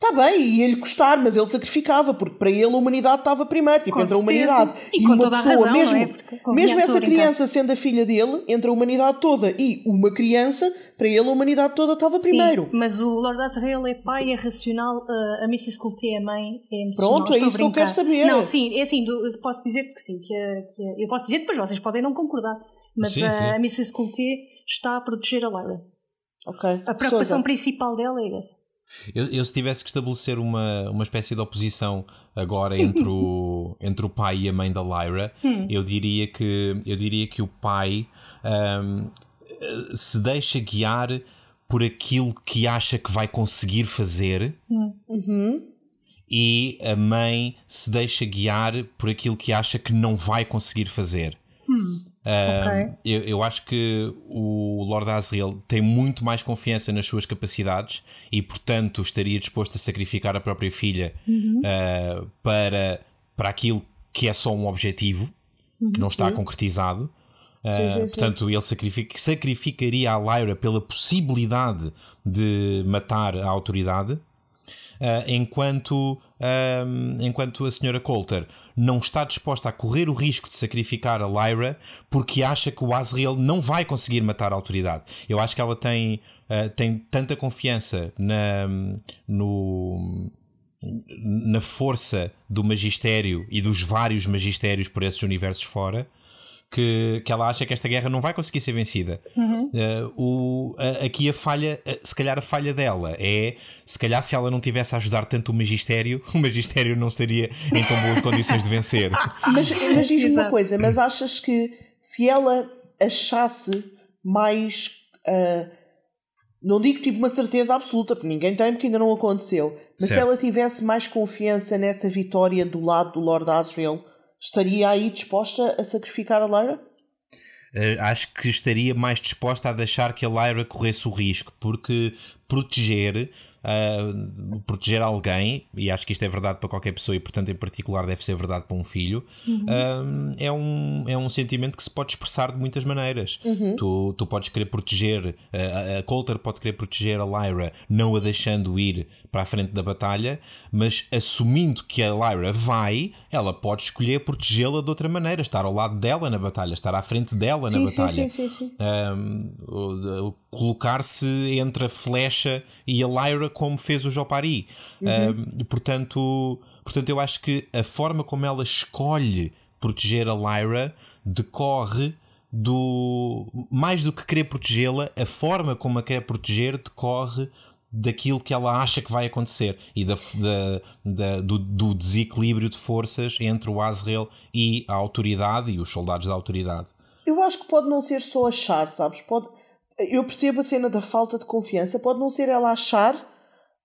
Está bem, e ele gostar, mas ele sacrificava, porque para ele a humanidade estava primeiro, tipo, Com entre a humanidade E e, com uma toda a pessoa, razão, mesmo, não é? Porque mesmo essa criança sendo a filha dele, entre a humanidade toda e uma criança, para ele a humanidade toda estava primeiro. Sim, mas o Lord Asriel é pai, é racional, a- a Mrs. Coulter é mãe, é emocional. Pronto, é isso que eu quero saber. Não, sim, é assim, do- posso dizer-te que sim, que, que a- eu posso dizer depois, vocês podem não concordar, mas Sim, a, sim. a Mrs. Coulter está a proteger a Lyra. Ok. A preocupação Sousa. principal dela é essa. Eu, eu se tivesse que estabelecer uma, uma espécie de oposição agora entre o, entre o pai e a mãe da Lyra, eu, diria que, eu diria que o pai eh, se deixa guiar por aquilo que acha que vai conseguir fazer Uhum. e a mãe se deixa guiar por aquilo que acha que não vai conseguir fazer. Um, Ok. eu, eu acho que o Lord Asriel tem muito mais confiança nas suas capacidades e, portanto, estaria disposto a sacrificar a própria filha uh, para, para aquilo que é só um objetivo, que não está concretizado. Uh, sim, sim. Portanto, ele sacrific- sacrificaria a Lyra pela possibilidade de matar a autoridade. Uh, enquanto, um, enquanto a senhora Coulter não está disposta a correr o risco de sacrificar a Lyra porque acha que o Asriel não vai conseguir matar a autoridade. Eu acho que ela tem, uh, tem tanta confiança na, no, na força do magistério e dos vários magistérios por esses universos fora que, que ela acha que esta guerra não vai conseguir ser vencida. Uhum. Uh, o, a, aqui a falha, uh, se calhar a falha dela é se calhar se ela não tivesse a ajudar tanto o magistério, o magistério não estaria em tão boas condições de vencer. Mas, mas diz-me uma coisa, mas achas que se ela achasse mais. Uh, não digo tipo uma certeza absoluta, porque ninguém tem, porque ainda não aconteceu. Mas certo. se ela tivesse mais confiança nessa vitória do lado do Lord Asriel, estaria aí disposta a sacrificar a Lyra? Uh, acho que estaria mais disposta a deixar que a Lyra corresse o risco, porque proteger uh, proteger alguém, e acho que isto é verdade para qualquer pessoa e, portanto, em particular, deve ser verdade para um filho, uhum. uh, é, um, é um sentimento que se pode expressar de muitas maneiras. Uhum. Tu, tu podes querer proteger, uh, a Coulter pode querer proteger a Lyra, não a deixando ir para a frente da batalha, mas assumindo que a Lyra vai, ela pode escolher protegê-la de outra maneira, estar ao lado dela na batalha, estar à frente dela sim, na batalha. Sim, sim, sim, colocar-se entre a flecha e a Lyra como fez o Jopari. Uhum. portanto, portanto, eu acho que a forma como ela escolhe proteger a Lyra decorre do. Mais do que querer protegê-la, a forma como a quer proteger decorre daquilo que ela acha que vai acontecer e da, da, da do, do, desequilíbrio de forças entre o Azrael e a autoridade e os soldados da autoridade. Eu acho que pode não ser só achar, sabes? Pode, eu percebo a cena da falta de confiança, pode não ser ela achar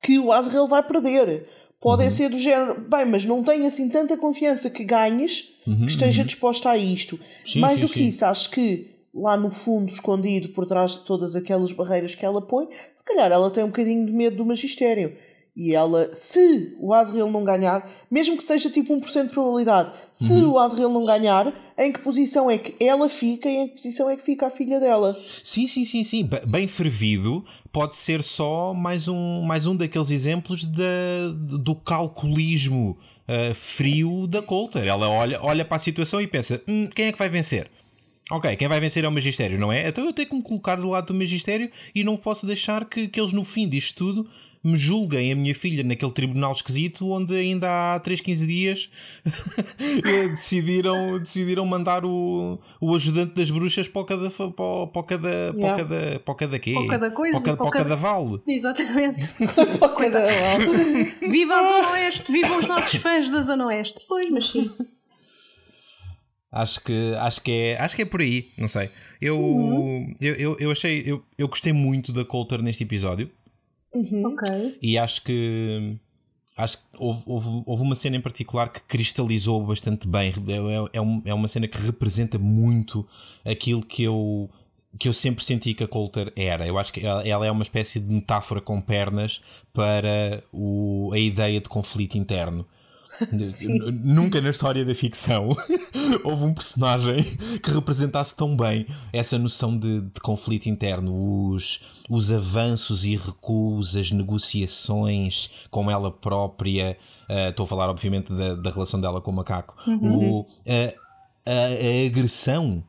que o Azrael vai perder. Pode uhum. ser do género, bem, mas não tenho assim tanta confiança que ganhes uhum, que esteja uhum. disposta a isto. Sim, Mais sim, do que sim. isso, acho que lá no fundo, escondido por trás de todas aquelas barreiras que ela põe, se calhar ela tem um bocadinho de medo do magistério. E ela, se o Azrael não ganhar, mesmo que seja tipo 1% de probabilidade, se uhum. o Azrael não ganhar, em que posição é que ela fica e em que posição é que fica a filha dela? Sim, sim, sim, sim. Bem fervido pode ser só mais um, mais um daqueles exemplos de, do calculismo uh, frio da Coulter. Ela olha, olha para a situação e pensa: hum, quem é que vai vencer? Ok, quem vai vencer é o Magistério, não é? Então eu tenho que me colocar do lado do Magistério e não posso deixar que, que eles, no fim disto tudo, me julguem a minha filha naquele tribunal esquisito onde ainda há 3, 15 dias decidiram, decidiram mandar o, o ajudante das bruxas para o cada para, para cada yeah. para cada para cada quê? Para cada coisa, para, para, para cada vale. Exatamente. para cada vale. Viva a Zona Oeste, vivam os nossos fãs da Zona Oeste. Pois, mas sim. Acho que, acho, que é, acho que é por aí, não sei. Eu, uhum. eu, eu, eu, achei, eu, eu gostei muito da Coulter neste episódio. Uhum. Ok. E acho que acho que houve, houve, houve, uma cena em particular que cristalizou bastante bem. É, é, é uma cena que representa muito aquilo que eu, que eu sempre senti que a Coulter era. Eu acho que ela, ela é uma espécie de metáfora com pernas para o, a ideia de conflito interno. Nunca na história da ficção houve um personagem que representasse tão bem essa noção de, de conflito interno, os, os avanços e recuos, as negociações com ela própria. Uh, estou a falar, obviamente, da, da relação dela com o macaco. Uhum. O, a, a, a, agressão,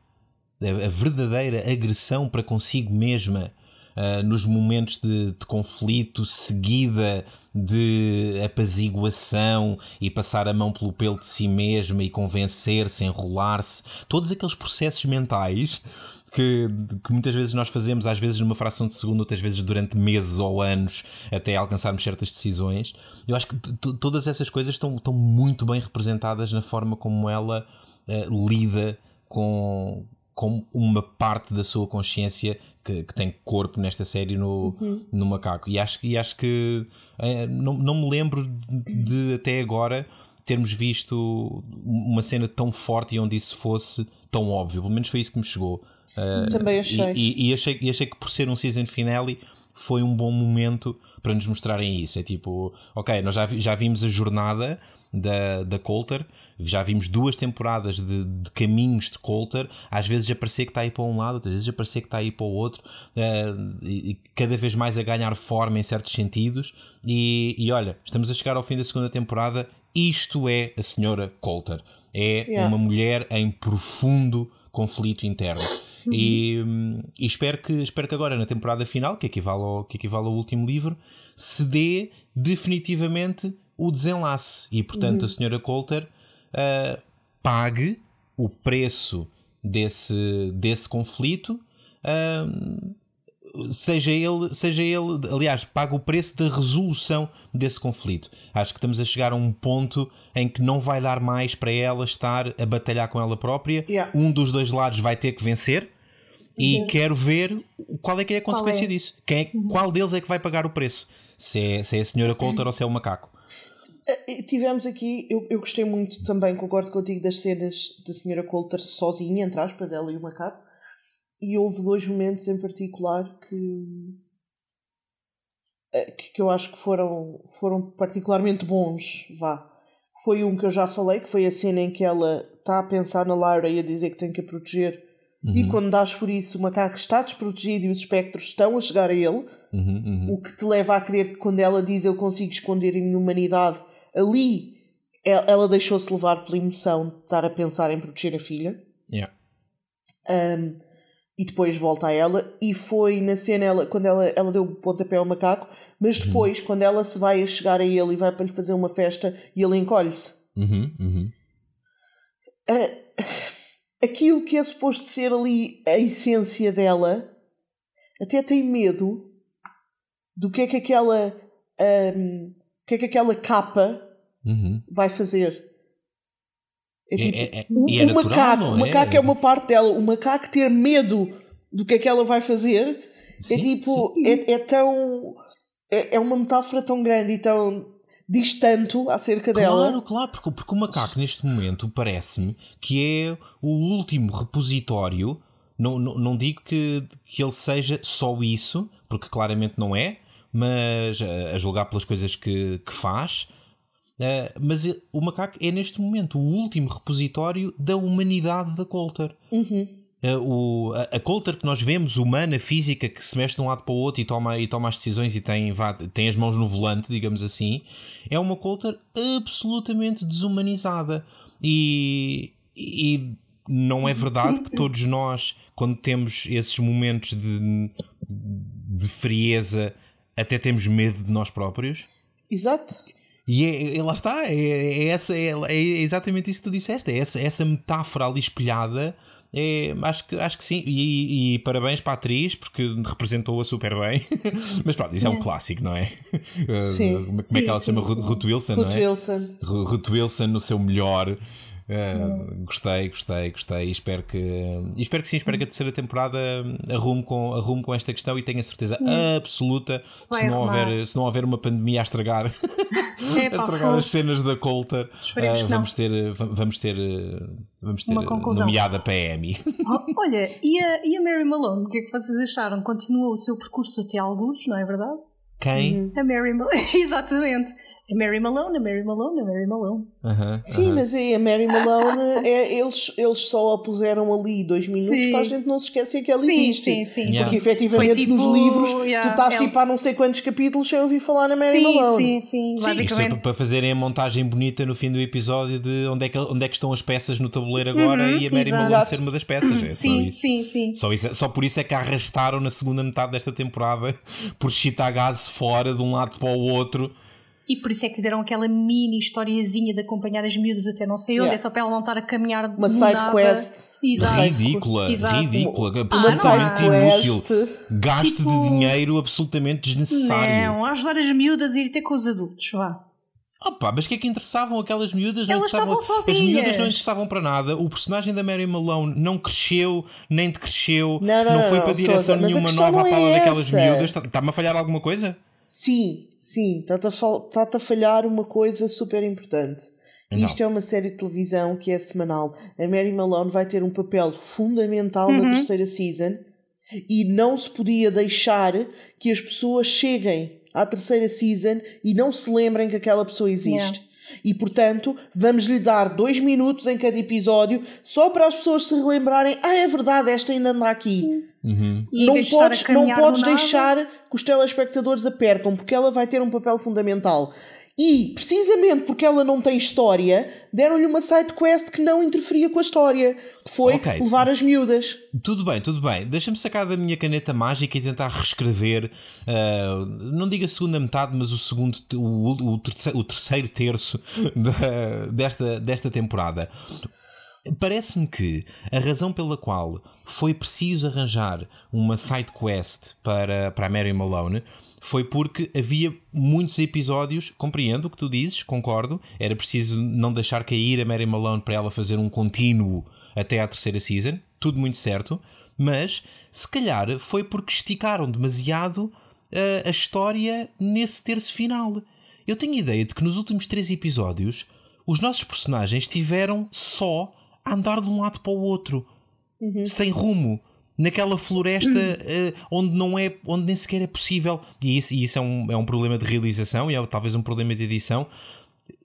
a, a verdadeira agressão para consigo mesma. Uh, nos momentos de, de, conflito, seguida de apaziguação e passar a mão pelo pelo de si mesma e convencer-se, enrolar-se, todos aqueles processos mentais que, que, muitas vezes nós fazemos, às vezes numa fração de segundo, outras vezes durante meses ou anos, até alcançarmos certas decisões. Eu acho que todas essas coisas estão, estão muito bem representadas na forma como ela uh, lida com, com uma parte da sua consciência que, que tem corpo nesta série no, uhum. no macaco. E acho, e acho que é, não, não me lembro de, de, até agora termos visto uma cena tão forte e onde isso fosse tão óbvio. Pelo menos foi isso que me chegou. Uh, Também achei. E, e, achei. e achei que por ser um season finale foi um bom momento para nos mostrarem isso. É tipo, ok, nós já, já vimos a jornada da, da Coulter, já vimos duas temporadas de, de caminhos de Coulter, às vezes a parecer que está aí para um lado, às vezes a parecer que está aí para o outro, uh, e, e, cada vez mais a ganhar forma em certos sentidos. E, e olha, estamos a chegar ao fim da segunda temporada. Isto é a senhora Coulter. É yeah. uma mulher em profundo conflito interno. Uhum. E, e, espero, que, espero que agora, na temporada final, que equivale ao, que equivale ao último livro, se dê definitivamente o desenlace. E, portanto, uhum. a senhora Coulter uh, pague o preço desse, desse conflito. Uh, seja ele, seja ele, aliás, paga o preço da resolução desse conflito. Acho que estamos a chegar a um ponto em que não vai dar mais para ela estar a batalhar com ela própria. Yeah. Um dos dois lados vai ter que vencer. E Sim. quero ver qual é que é a consequência é? disso. Quem é, uhum. Qual deles é que vai pagar o preço? Se é, se é a senhora Coulter ou se é o macaco. Tivemos aqui, eu, eu gostei muito também, concordo contigo, das cenas da senhora Coulter sozinha, entre aspas, dela e o macaco e houve dois momentos em particular que, eh, que, que eu acho que foram, foram particularmente bons, vá. Foi um que eu já falei, que foi a cena em que ela está a pensar na Laura e a dizer que tem que a proteger. Uhum. E quando dás por isso, o macaco está desprotegido e os espectros estão a chegar a ele, uhum, uhum. o que te leva a crer que quando ela diz eu consigo esconder a minha humanidade, ali ela deixou-se levar pela emoção de estar a pensar em proteger a filha. Yeah. Um, e depois volta a ela e foi na cena ela, quando ela, ela deu o pontapé ao macaco, mas uhum. depois uhum. quando ela se vai a chegar a ele e vai para lhe fazer uma festa e ele encolhe-se. Uhum, uhum. Uh, aquilo que é suposto ser ali a essência dela até tem medo do que é que aquela um, que é que aquela capa uhum. vai fazer. É, tipo, é, é, o, é o natural, macaco, o macaco é? é uma parte dela. O macaco ter medo do que é que ela vai fazer é sim, é tipo, é, é, tão. É, é uma metáfora tão grande e tão diz tanto acerca claro, dela. Claro, claro, porque, porque o macaco neste momento parece-me que é o último repositório. Não, não, não digo que, que ele seja só isso, porque claramente não é, mas a, a julgar pelas coisas que, que faz, Uh, mas o macaco é neste momento o último repositório da humanidade da Coulter. Uhum. Uh, o, a, a Coulter que nós vemos, humana, física, que se mexe de um lado para o outro e toma, e toma as decisões e tem, vá, tem as mãos no volante, digamos assim, é uma Coulter absolutamente desumanizada. E, e não é verdade que todos nós, quando temos esses momentos de, de frieza, até temos medo de nós próprios? Exato. E é, é, lá está, é, é essa, é, é, exatamente isso que tu disseste, é essa, essa metáfora ali espelhada. É, acho, que, acho que sim, e, e, parabéns para a atriz porque representou-a super bem. Mas pronto, isso é um clássico, não é? Sim. Como é que ela se chama? Ruth Wilson, Ruth não é? Wilson. Ruth Wilson no seu melhor. Uh, gostei, gostei, gostei. E espero que, espero que sim, espero que a terceira temporada arrume com, arrume com esta questão e tenha certeza hum. absoluta se não, houver, se não houver uma pandemia a estragar, é, a estragar as cenas da Colta, uh, vamos, ter, vamos ter vamos ter nomeada para a Emmy. Oh, olha, e a, e a Mary Malone, o que é que vocês acharam? Continua o seu percurso até alguns, não é verdade? Quem? A Mary Malone, exatamente. A Mary Malone, a Mary Malone, a Mary Malone. Uh -huh, Sim, uh -huh. mas aí a Mary Malone, é, eles, eles só a puseram ali dois minutos sim. para a gente não se esquecer que ela sim, existe. Sim, sim, Porque yeah. efetivamente tipo, nos livros yeah, tu estás ela... tipo há não sei quantos capítulos sem ouvir falar na Mary sim, Malone. Sim, sim, sim. Basicamente... Isto é para fazerem a montagem bonita no fim do episódio de onde é que, onde é que estão as peças no tabuleiro agora uhum, e a Mary exato. Malone ser uma das peças. É sim, só isso. sim, sim. Só, isso, só por isso é que a arrastaram na segunda metade desta temporada por Chitagase fora de um lado para o outro e por isso é que deram aquela mini historiazinha de acompanhar as miúdas até não sei onde, yeah. é só para ela não estar a caminhar Uma side quest. Exato. Ridícula, Exato. ridícula, absolutamente ah, inútil. Gasto tipo... de dinheiro absolutamente desnecessário. Não, a ajudar as miúdas a ir ter com os adultos, vá. Opa, mas que é que interessavam aquelas miúdas? Não Elas estavam sozinhas. As miúdas não interessavam para nada. O personagem da Mary Malone não cresceu, nem decresceu. Não, não, não foi não, para direção Sousa, nenhuma nova à pala é daquelas miúdas. Está-me a falhar alguma coisa? Sim, sim, está-te a, tá a, falhar uma coisa super importante. Não. Isto é uma série de televisão que é semanal. A Mary Malone vai ter um papel fundamental uhum. na terceira season E não se podia deixar que as pessoas cheguem à terceira season e não se lembrem que aquela pessoa existe. Yeah. E portanto, vamos lhe dar dois minutos em cada episódio só para as pessoas se relembrarem: ah, é verdade, esta ainda anda aqui. Uhum. Não podes, não podes deixar que os telespectadores a percam, porque ela vai ter um papel fundamental. E, precisamente porque ela não tem história, deram-lhe uma side quest que não interferia com a história, que foi okay. levar as miúdas. Tudo bem, tudo bem. Deixa-me sacar da minha caneta mágica e tentar reescrever, uh, não digo a segunda metade, mas o segundo, o, o, terceiro, o terceiro terço da, desta, desta temporada. Parece-me que a razão pela qual foi preciso arranjar uma side quest para, para a Mary Malone foi porque havia muitos episódios, compreendo o que tu dizes, concordo, era preciso não deixar cair a Mary Malone para ela fazer um contínuo até à terceira season, tudo muito certo, mas se calhar foi porque esticaram demasiado uh, a história nesse terço final. Eu tenho ideia de que nos últimos três episódios os nossos personagens tiveram só a andar de um lado para o outro, uhum. sem rumo naquela floresta uh, onde não é onde nem sequer é possível e isso, e isso é, um, é um problema de realização e é talvez um problema de edição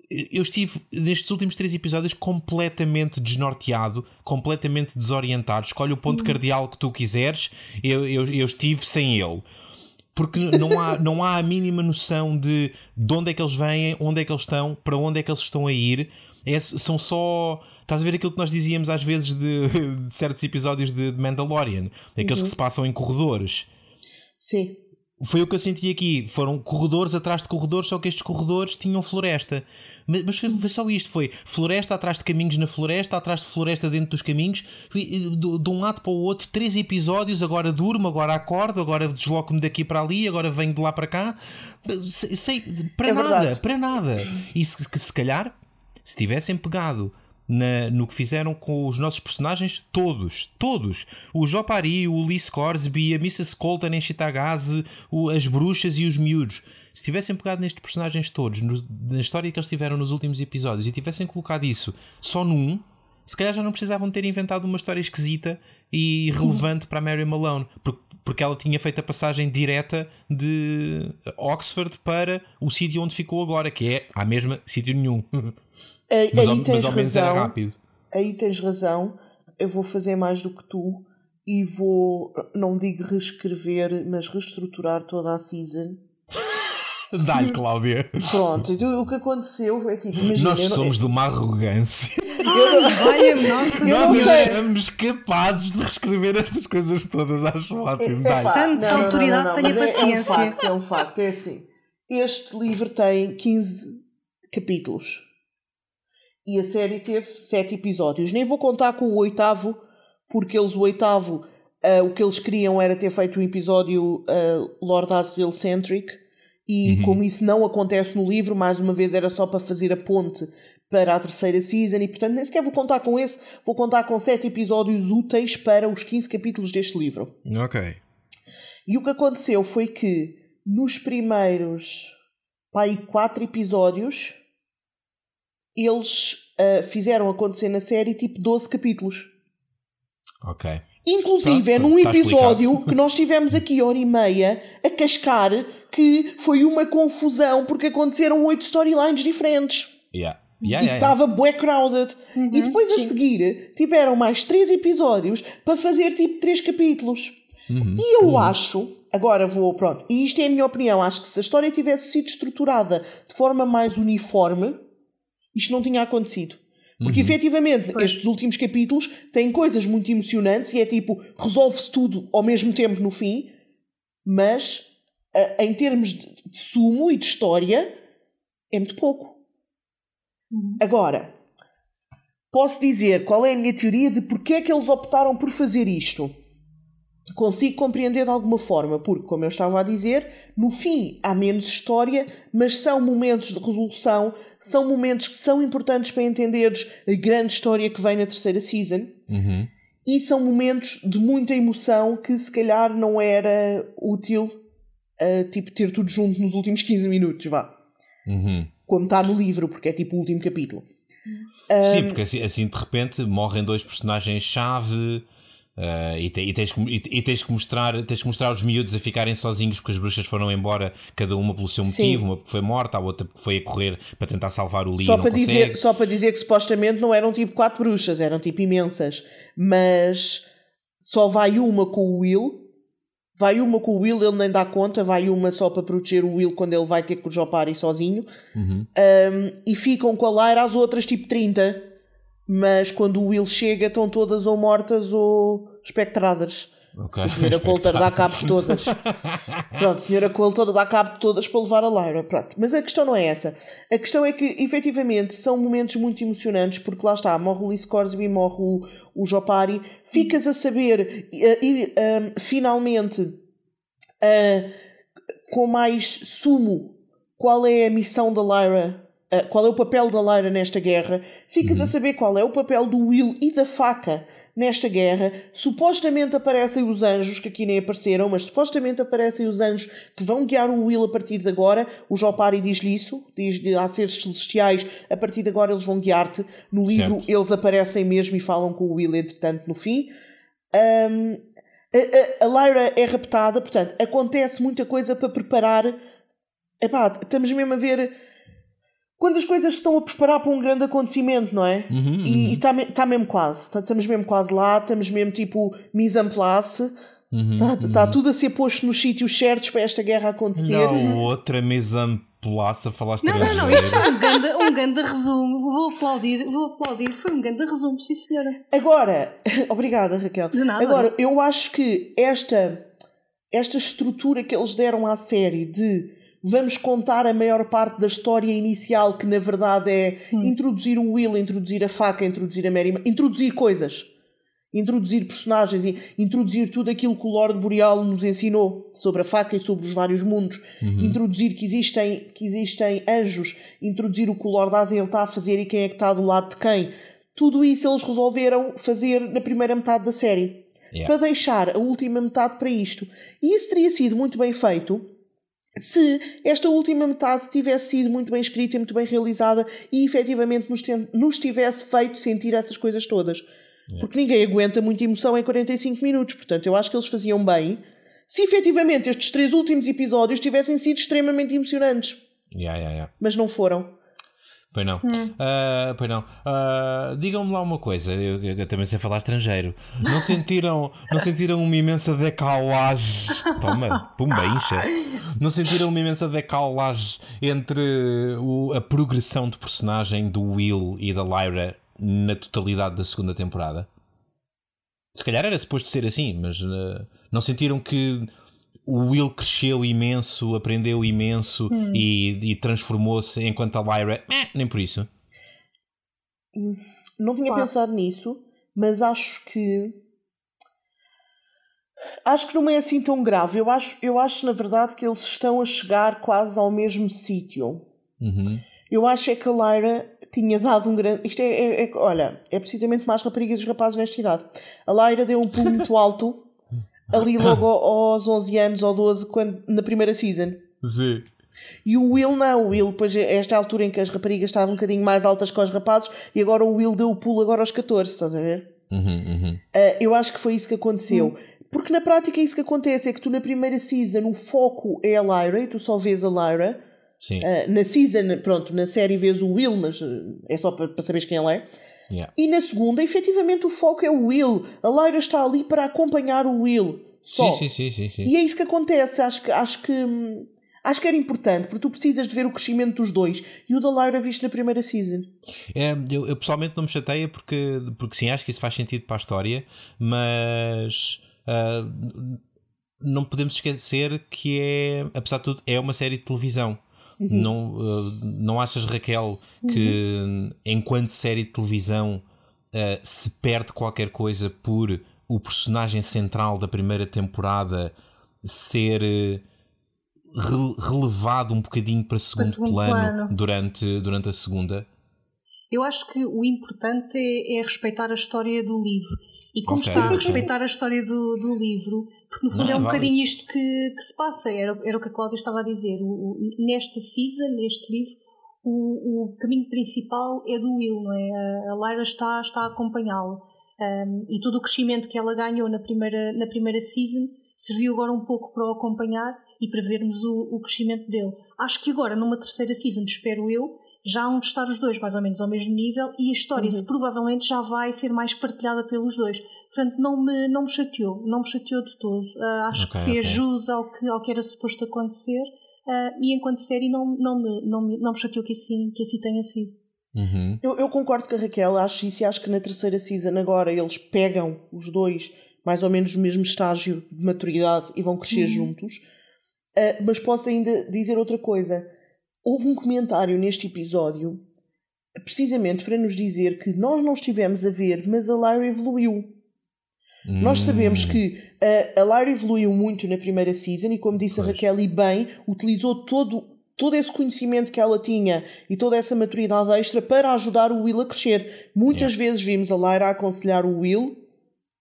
eu estive nestes últimos três episódios completamente desnorteado, completamente desorientado. Escolhe o ponto uhum. cardeal que tu quiseres, eu, eu, eu estive sem ele. Porque não há, não há a mínima noção de, de onde é que eles vêm, onde é que eles estão, para onde é que eles estão a ir. É, são só Estás a ver aquilo que nós dizíamos às vezes de, de certos episódios de, de Mandalorian, aqueles uhum. que se passam em corredores. Sim. Foi o que eu senti aqui. Foram corredores atrás de corredores, só que estes corredores tinham floresta. Mas, mas foi, só isto: foi floresta atrás de caminhos na floresta, atrás de floresta dentro dos caminhos. De, de um lado para o outro, três episódios. Agora durmo, agora acordo, agora desloco-me daqui para ali, agora venho de lá para cá. Sei, sei para é nada, verdade. para nada. E se, se calhar, se tivessem pegado na, no que fizeram com os nossos personagens, todos, todos. O Jopari, o Lee Scoresby, a Mrs. Colton em Chitagase, as bruxas e os miúdos. Se tivessem pegado nestes personagens todos, no, na história que eles tiveram nos últimos episódios, e tivessem colocado isso só num, se calhar já não precisavam ter inventado uma história esquisita e relevante para a Mary Malone, porque ela tinha feito a passagem direta de Oxford para o sítio onde ficou agora, que é a mesma sítio nenhum. Aí, mas, aí tens mas ao menos razão, era rápido. Aí tens razão. Eu vou fazer mais do que tu e vou, não digo reescrever, mas reestruturar toda a season. Dá-lhe, Cláudia. Pronto, então, o que aconteceu foi tipo, imagina, Nós somos não... de uma arrogância. Olha, nossa Nós não somos capazes de reescrever estas coisas todas, acho ótimo. É, Santa autoridade, tenha paciência. É, é um facto, é um facto. É assim, este livro tem 15 capítulos. E a série teve sete episódios. Nem vou contar com o oitavo, porque eles, o oitavo, uh, o que eles queriam era ter feito um episódio uh, Lord Asriel centric. E uhum. como isso não acontece no livro, mais uma vez era só para fazer a ponte para a terceira season. E portanto nem sequer vou contar com esse. Vou contar com sete episódios úteis para os 15 capítulos deste livro. Ok. E o que aconteceu foi que nos primeiros pá, quatro episódios eles uh, fizeram acontecer na série tipo 12 capítulos. Ok. Inclusive, é num episódio explicado. que nós tivemos aqui hora e meia a cascar que foi uma confusão porque aconteceram oito storylines diferentes. Yeah. Yeah, e que estava yeah. bué crowded. Uhum, e depois sim. a seguir tiveram mais três episódios para fazer tipo três capítulos. Uhum, e eu uhum. acho, agora vou, pronto, e isto é a minha opinião, acho que se a história tivesse sido estruturada de forma mais uniforme, isto não tinha acontecido. Porque uhum. efetivamente pois. estes últimos capítulos têm coisas muito emocionantes e é tipo, resolve-se tudo ao mesmo tempo no fim, mas em termos de, de sumo e de história é muito pouco. Uhum. Agora, posso dizer qual é a minha teoria de porque é que eles optaram por fazer isto consigo compreender de alguma forma, porque, como eu estava a dizer, no fim há menos história, mas são momentos de resolução, são momentos que são importantes para entenderes a grande história que vem na terceira season. Uhum. E são momentos de muita emoção que se calhar não era útil uh, tipo, ter tudo junto nos últimos 15 minutos, vá. Uhum. Como está no livro, porque é tipo o último capítulo. Sim, porque assim, assim de repente morrem dois personagens-chave Uh, e, te, e, tens que, e, tens que mostrar tens que mostrar os miúdos a ficarem sozinhos porque as bruxas foram embora, cada uma pelo seu motivo, Sim. uma porque foi morta, a outra porque foi a correr para tentar salvar o Lee. Só, para dizer, só para dizer que supostamente não eram tipo quatro bruxas, eram tipo imensas, mas só vai uma com o Will. Vai uma com o Will, ele nem dá conta, vai uma só para proteger o Will quando ele vai ter com o Jopari sozinho. Uhum. Um, e ficam com a Lyra as outras tipo 30 mas quando o Will chega estão todas ou mortas ou espectradas. Okay. A senhora Coulter dá cabo de todas. Pronto, a senhora Coulter dá cabo de todas para levar a Lyra. Pronto. Mas a questão não é essa. A questão é que, efetivamente, são momentos muito emocionantes, porque lá está, morre o Lee Scoresby, morre o, o Jopari. Ficas a saber, e, e um, finalmente, uh, com mais sumo, qual é a missão da Lyra Uh, qual é o papel da Lyra nesta guerra, ficas uhum. a saber qual é o papel do Will e da faca nesta guerra. Supostamente aparecem os anjos, que aqui nem apareceram, mas supostamente aparecem os anjos que vão guiar o Will a partir de agora. O Jopari diz-lhe isso, diz-lhe a seres celestiais, a partir de agora eles vão guiar-te. No livro certo. eles aparecem mesmo e falam com o Will, entretanto, no fim. Um, a, a, a Lyra é raptada, portanto, acontece muita coisa para preparar. Epá, estamos mesmo a ver quando as coisas estão a preparar para um grande acontecimento, não é? Uhum, e está uhum. tá mesmo quase. Tá, estamos mesmo quase lá, estamos mesmo tipo mise en place. Está uhum, tá, tá uhum. tudo a ser posto nos sítios certos para esta guerra acontecer. Não, outra mise en place, falaste Não, não, não, isto foi um grande, um grande resumo. Vou aplaudir, vou aplaudir. Foi um grande resumo, sim senhora. Agora, obrigada Raquel. De nada. Agora, eu acho que esta, esta estrutura que eles deram à série de vamos contar a maior parte da história inicial, que na verdade é hum. introduzir o Will, introduzir a faca, introduzir a Mary, introduzir coisas, introduzir personagens, introduzir tudo aquilo que o Lord Boreal nos ensinou sobre a faca e sobre os vários mundos, uhum. introduzir que existem, que existem anjos, introduzir o que o Lord Azel está a fazer e quem é que está do lado de quem. Tudo isso eles resolveram fazer na primeira metade da série. Yeah. Para deixar a última metade para isto. E isso teria sido muito bem feito se esta última metade tivesse sido muito bem escrita e muito bem realizada e efetivamente nos, nos tivesse feito sentir essas coisas todas. Yeah. Porque ninguém aguenta muita emoção em 45 minutos. Portanto, eu acho que eles faziam bem se efetivamente estes três últimos episódios tivessem sido extremamente emocionantes. Yeah, yeah, Mas não foram. Pois não. Hum. Uh, pois não. Uh, Digam-me lá uma coisa, eu, eu, também sei falar estrangeiro. Não sentiram, não sentiram uma imensa decalagem? Toma, pumba, incha. Não sentiram uma imensa decalagem entre o, a progressão de personagem do Will e da Lyra na totalidade da segunda temporada? Se calhar era suposto ser assim, mas uh, não sentiram que o Will cresceu imenso, aprendeu imenso hum. e, e transformou-se enquanto a Lyra, eh, nem por isso. Não tinha Pá. pensado nisso, mas acho que acho que não é assim tão grave. Eu acho, eu acho na verdade que eles estão a chegar quase ao mesmo sítio. Uhum. Eu acho é que a Lyra tinha dado um grande. Isto é, é, é, olha, é precisamente mais rapariga dos rapazes nesta idade. A Lyra deu um pulo muito alto ali logo aos 11 anos ou 12, quando, na primeira season. Sim. E o Will não, o Will, depois esta altura em que as raparigas estavam um bocadinho mais altas que os rapazes, e agora o Will deu o pulo agora aos 14, estás a ver? Uhum, uhum. Uh, eu acho que foi isso que aconteceu. Uhum. Porque na prática é isso que acontece, é que tu na primeira season o foco é a Lyra e tu só vês a Lyra. Sim. Uh, na season, pronto, na série vês o Will, mas é só para, para saberes quem ele é. Yeah. E na segunda, efetivamente, o foco é o Will. A Lyra está ali para acompanhar o Will. Só. Sim, sim, sim, sim, E é isso que acontece. Acho que, acho que, acho que era importante, porque tu precisas de ver o crescimento dos dois. E o da Lyra viste na primeira season. É, eu, eu, pessoalmente não me chateia porque, porque sim, acho que isso faz sentido para a história, mas. Uh, não podemos esquecer que é, apesar de tudo, é uma série de televisão. Uhum. Não, uh, não achas, Raquel, que uhum. enquanto série de televisão uh, se perde qualquer coisa por o personagem central da primeira temporada ser uh, re relevado um bocadinho para segundo, para segundo plano, plano, Durante, durante a segunda? Eu acho que o importante é, é respeitar a história do livro. E como okay, está a respeitar a história do, do livro, porque no fundo Não, é um bocadinho isto que, que se passa, era, era o que a Cláudia estava a dizer. O, o, nesta season, neste livro, o, o caminho principal é do Will, não é? A, a Lyra está, está a acompanhá-lo. Um, e todo o crescimento que ela ganhou na primeira, na primeira season serviu agora um pouco para o acompanhar e para vermos o, o crescimento dele. Acho que agora, numa terceira season, espero eu, já hão de estar os dois mais ou menos ao mesmo nível e a história uhum. provavelmente já vai ser mais partilhada pelos dois. Portanto, não me, não me chateou, não me chateou de todo. Uh, acho okay, que fez okay. jus ao que, ao que era suposto acontecer uh, e enquanto série não, não, me, não, me, não me chateou que assim, que assim tenha sido. Uhum. Eu, eu, concordo com a Raquel, acho isso e acho que na terceira season agora eles pegam os dois mais ou menos no mesmo estágio de maturidade e vão crescer uhum. juntos. Uh, mas posso ainda dizer outra coisa houve um comentário neste episódio precisamente para nos dizer que nós não estivemos a ver, mas a Lyra evoluiu. Hum. Nós sabemos que a, a Lyra evoluiu muito na primeira season e, como disse pois. a Raquel, e bem, utilizou todo, todo esse conhecimento que ela tinha e toda essa maturidade extra para ajudar o Will a crescer. Muitas yeah. vezes vimos a Lyra a aconselhar o Will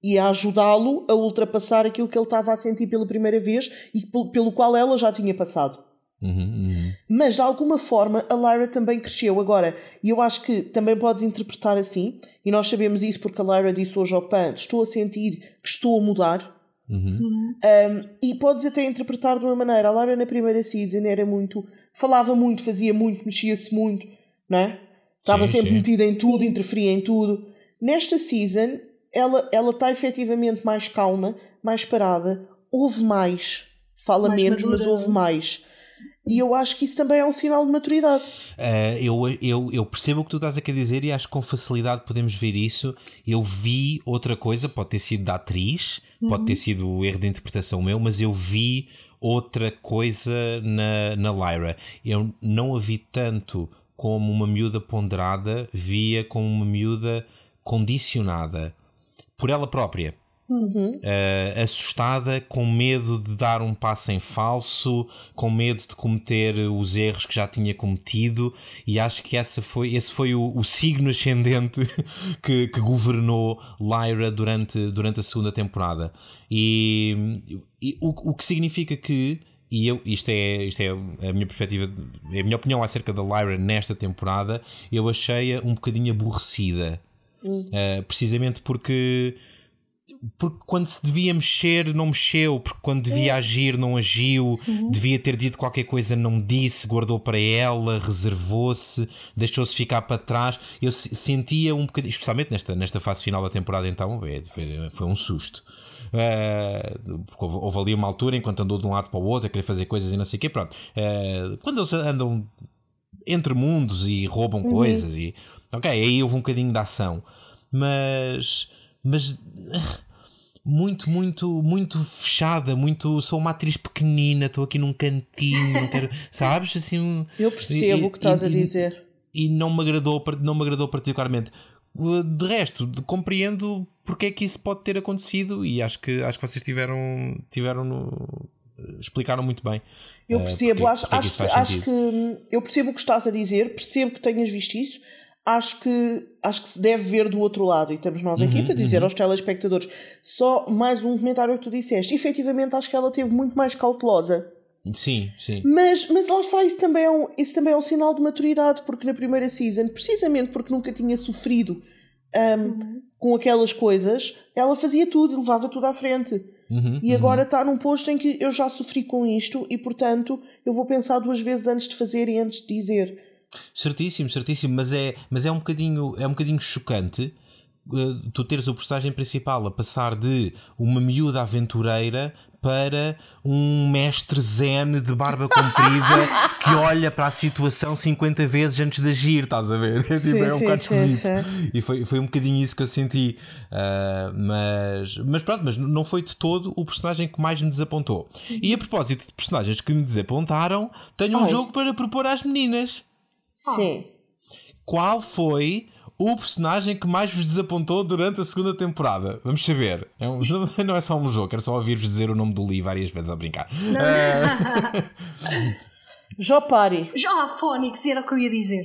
e a ajudá-lo a ultrapassar aquilo que ele estava a sentir pela primeira vez e pelo qual ela já tinha passado. Uhum, uhum. Mas de alguma forma a Lyra também cresceu agora. E eu acho que também podes interpretar assim, e nós sabemos isso porque a Lyra disse hoje ao PAN: estou a sentir que estou a mudar. Uhum. Um, e podes até interpretar de uma maneira. A Lyra na primeira season era muito. falava muito, fazia muito, mexia-se muito, não é? Estava sim, sempre sim. metida em sim. tudo, interferia em tudo. Nesta season, ela está efetivamente mais calma, mais parada, ouve mais. Fala mais menos, madura. mas ouve mais. E eu acho que isso também é um sinal de maturidade. Uh, eu, eu, eu percebo o que tu estás a querer dizer e acho que com facilidade podemos ver isso. Eu vi outra coisa, pode ter sido da atriz, uhum. pode ter sido o erro de interpretação meu, mas eu vi outra coisa na, na Lyra. Eu não a vi tanto como uma miúda ponderada, via como uma miúda condicionada por ela própria. Uhum. Uh, assustada, com medo de dar um passo em falso, com medo de cometer os erros que já tinha cometido, e acho que essa foi, esse foi o, o signo ascendente que, que, governou Lyra durante, durante a segunda temporada. E, e o, o que significa que e eu, isto é, isto é a minha perspectiva, é a minha opinião acerca da Lyra nesta temporada, eu achei-a um bocadinho aborrecida. Uhum. Uh, precisamente porque porque quando se devia mexer, não mexeu, porque quando devia é. agir, não agiu, uhum. devia ter dito qualquer coisa, não disse, guardou para ela, reservou-se, deixou-se ficar para trás. Eu sentia um bocadinho, especialmente nesta, nesta fase final da temporada, então, foi, foi um susto. Uh, houve, houve, ali uma altura enquanto andou de um lado para o outro a querer fazer coisas e não sei o quê. Pronto, uh, quando eles andam entre mundos e roubam uhum. coisas, e ok, aí houve um bocadinho de ação, mas mas muito, muito, muito fechada, muito. Sou uma atriz pequenina, estou aqui num cantinho, quero, sabes? Assim, Eu percebo e, o que estás e, a dizer. E não me agradou, não me agradou particularmente. De resto, compreendo porque é que isso pode ter acontecido e acho que, acho que vocês tiveram, tiveram no, explicaram muito bem. Eu percebo, uh, porque, acho, porque é que acho, acho que eu percebo o que estás a dizer, percebo que tenhas visto isso, acho que, acho que se deve ver do outro lado. E estamos nós aqui uhum, para dizer uhum. aos telespectadores. Só mais um comentário que tu disseste. Efetivamente, acho que ela teve muito mais cautelosa. Sim, sim. Mas, mas lá está, isso também, é um, isso também é um sinal de maturidade, porque na primeira season, precisamente porque nunca tinha sofrido um, uhum. com aquelas coisas, ela fazia tudo e levava tudo à frente. Uhum, e agora está num posto em que eu já sofri com isto e, portanto, eu vou pensar duas vezes antes de fazer e antes de dizer. Certíssimo, certíssimo, mas é, mas é um bocadinho, é um bocadinho chocante uh, tu teres o personagem principal a passar de uma miúda aventureira para um mestre zen de barba comprida que olha para a situação 50 vezes antes de agir, estás a ver? É, tipo, é um bocado esquisito. E foi, foi um bocadinho isso que eu senti. Uh, mas, mas pronto, mas não foi de todo o personagem que mais me desapontou. E a propósito de personagens que me desapontaram, tenho um jogo para propor às meninas. Sim. Qual foi o personagem que mais vos desapontou durante a segunda temporada? Vamos saber. É um, não é só um jogo, quero só ouvir-vos dizer o nome do Lee várias vezes a brincar. Uh... Jopari. Já, Fónix, era o que eu ia dizer.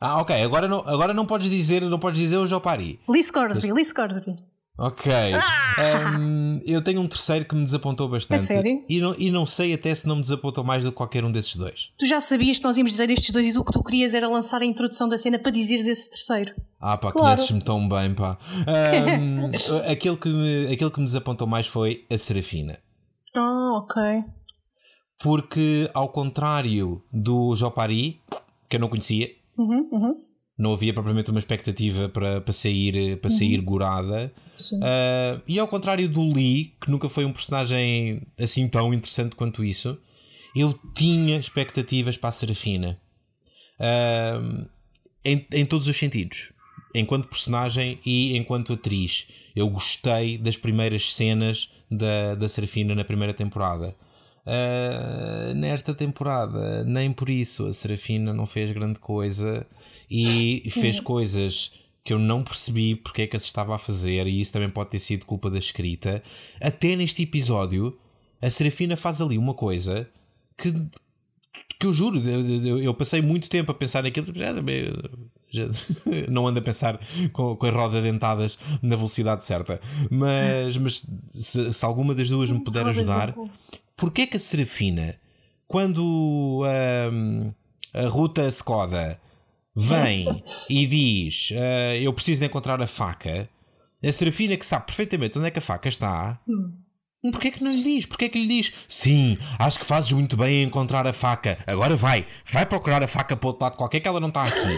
Ah, ok. Agora não, agora não podes dizer, não podes dizer o Jopari. Lee Scoresby, Lee Scoresby. Ok. Um, eu tenho um terceiro que me desapontou bastante. É sério? E não, e não sei até se não me desapontou mais do que qualquer um desses dois. Tu já sabias que nós íamos dizer estes dois e o que tu querias era lançar a introdução da cena para dizeres esse terceiro. Ah, pá, Claro. conheces-me tão bem, pá. Um, aquele, que me, aquele que me desapontou mais foi a Serafina. Ah, ok. Porque, ao contrário do Jopari, que eu não conhecia, Uhum, uhum. Não havia propriamente uma expectativa para, para sair, para sair gorada. Uh, e ao contrário do Lee, que nunca foi um personagem assim tão interessante quanto isso, eu tinha expectativas para a Serafina. Uh, em, em todos os sentidos. Enquanto personagem e enquanto atriz. Eu gostei das primeiras cenas da, da Serafina na primeira temporada. Uh, nesta temporada, nem por isso a Serafina não fez grande coisa e fez coisas que eu não percebi porque é que as estava a fazer, e isso também pode ter sido culpa da escrita. Até neste episódio, a Serafina faz ali uma coisa que, que eu juro, eu, passei muito tempo a pensar naquilo, tipo, já, já- não ando a pensar com, com as rodas dentadas na velocidade certa, mas, mas se, se alguma das duas me puder Rodas ajudar, dentadas. Porquê que a Serafina, quando ahm, a Ruta Skoda vem e diz ah, eu preciso de encontrar a faca, a Serafina que sabe perfeitamente onde é que a faca está, porquê que não lhe diz? Porquê que lhe diz sim, acho que fazes muito bem em encontrar a faca, agora vai, vai procurar a faca para outro lado qualquer que ela não está aqui.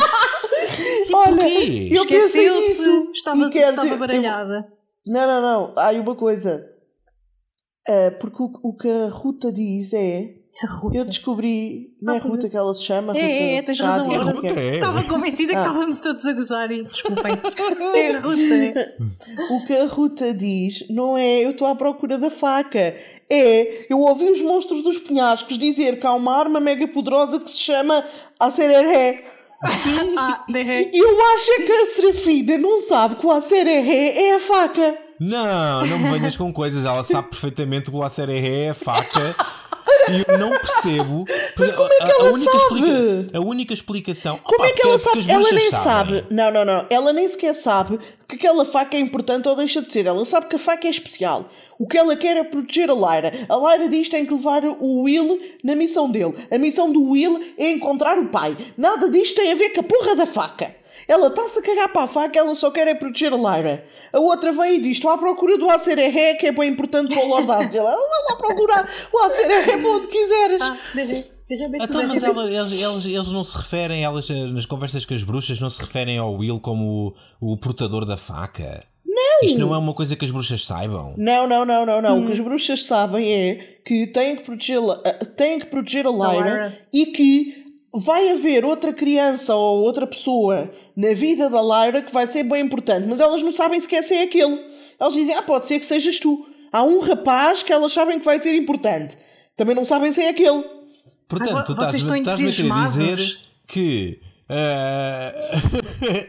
Olha, eu Esqueceu-se. Estava, estava baralhada. Não, não, não. Há aí uma coisa. Ah, porque o, o que a Ruta diz é. Eu descobri. Não é Ah, Ruta que ela se chama? É, Ruta é, é, tens Sádia, razão. É Ruta, é. Estava convencida que Ah. estávamos todos a gozar e desculpem. É a Ruta. é. O que a Ruta diz não é eu estou à procura da faca. É eu ouvi os monstros dos penhascos dizer que há uma arma mega poderosa que se chama Acereré. Ah, derrei. E eu acho é que a Serafina não sabe que o Acereré é a faca. Não, não me venhas com coisas. Ela sabe perfeitamente que o acereré é a faca. E eu não percebo. Mas como é que ela única sabe? a única explicação. Como Opa, é que ela porque sabe? Ela nem sabem. sabe. Não, não, não. Ela nem sequer sabe que aquela faca é importante ou deixa de ser. Ela sabe que a faca é especial. O que ela quer é proteger a Lyra. A Lyra diz que tem que levar o Will na missão dele. A missão do Will é encontrar o pai. Nada disto tem a ver com a porra da faca. Ela está-se a cagar para a faca, ela só quer é proteger a Lyra. A outra vem e diz: Estou à procura do Acereré, que é bem importante para o Lord Asriel. Ela vai lá procurar o Acereré para onde quiseres. Ah, Então, mas ela- eles, eles, eles não se referem, elas eh, nas conversas com as bruxas, não se referem ao Will como o, o portador da faca. Não! Isto não é uma coisa que as bruxas saibam. Não, não, não, não, não. O que as bruxas sabem é que têm que proteger, a- têm que proteger a Lyra Lyra. e que vai haver outra criança ou outra pessoa na vida da Lyra que vai ser bem importante, mas elas não sabem sequer se é aquele. Elas dizem, ah, pode ser que sejas tu. Há um rapaz que elas sabem que vai ser importante. Também não sabem se é aquele. Portanto, tu vo- vocês estás-me estão estás-me a entusiasmados. dizer que eh,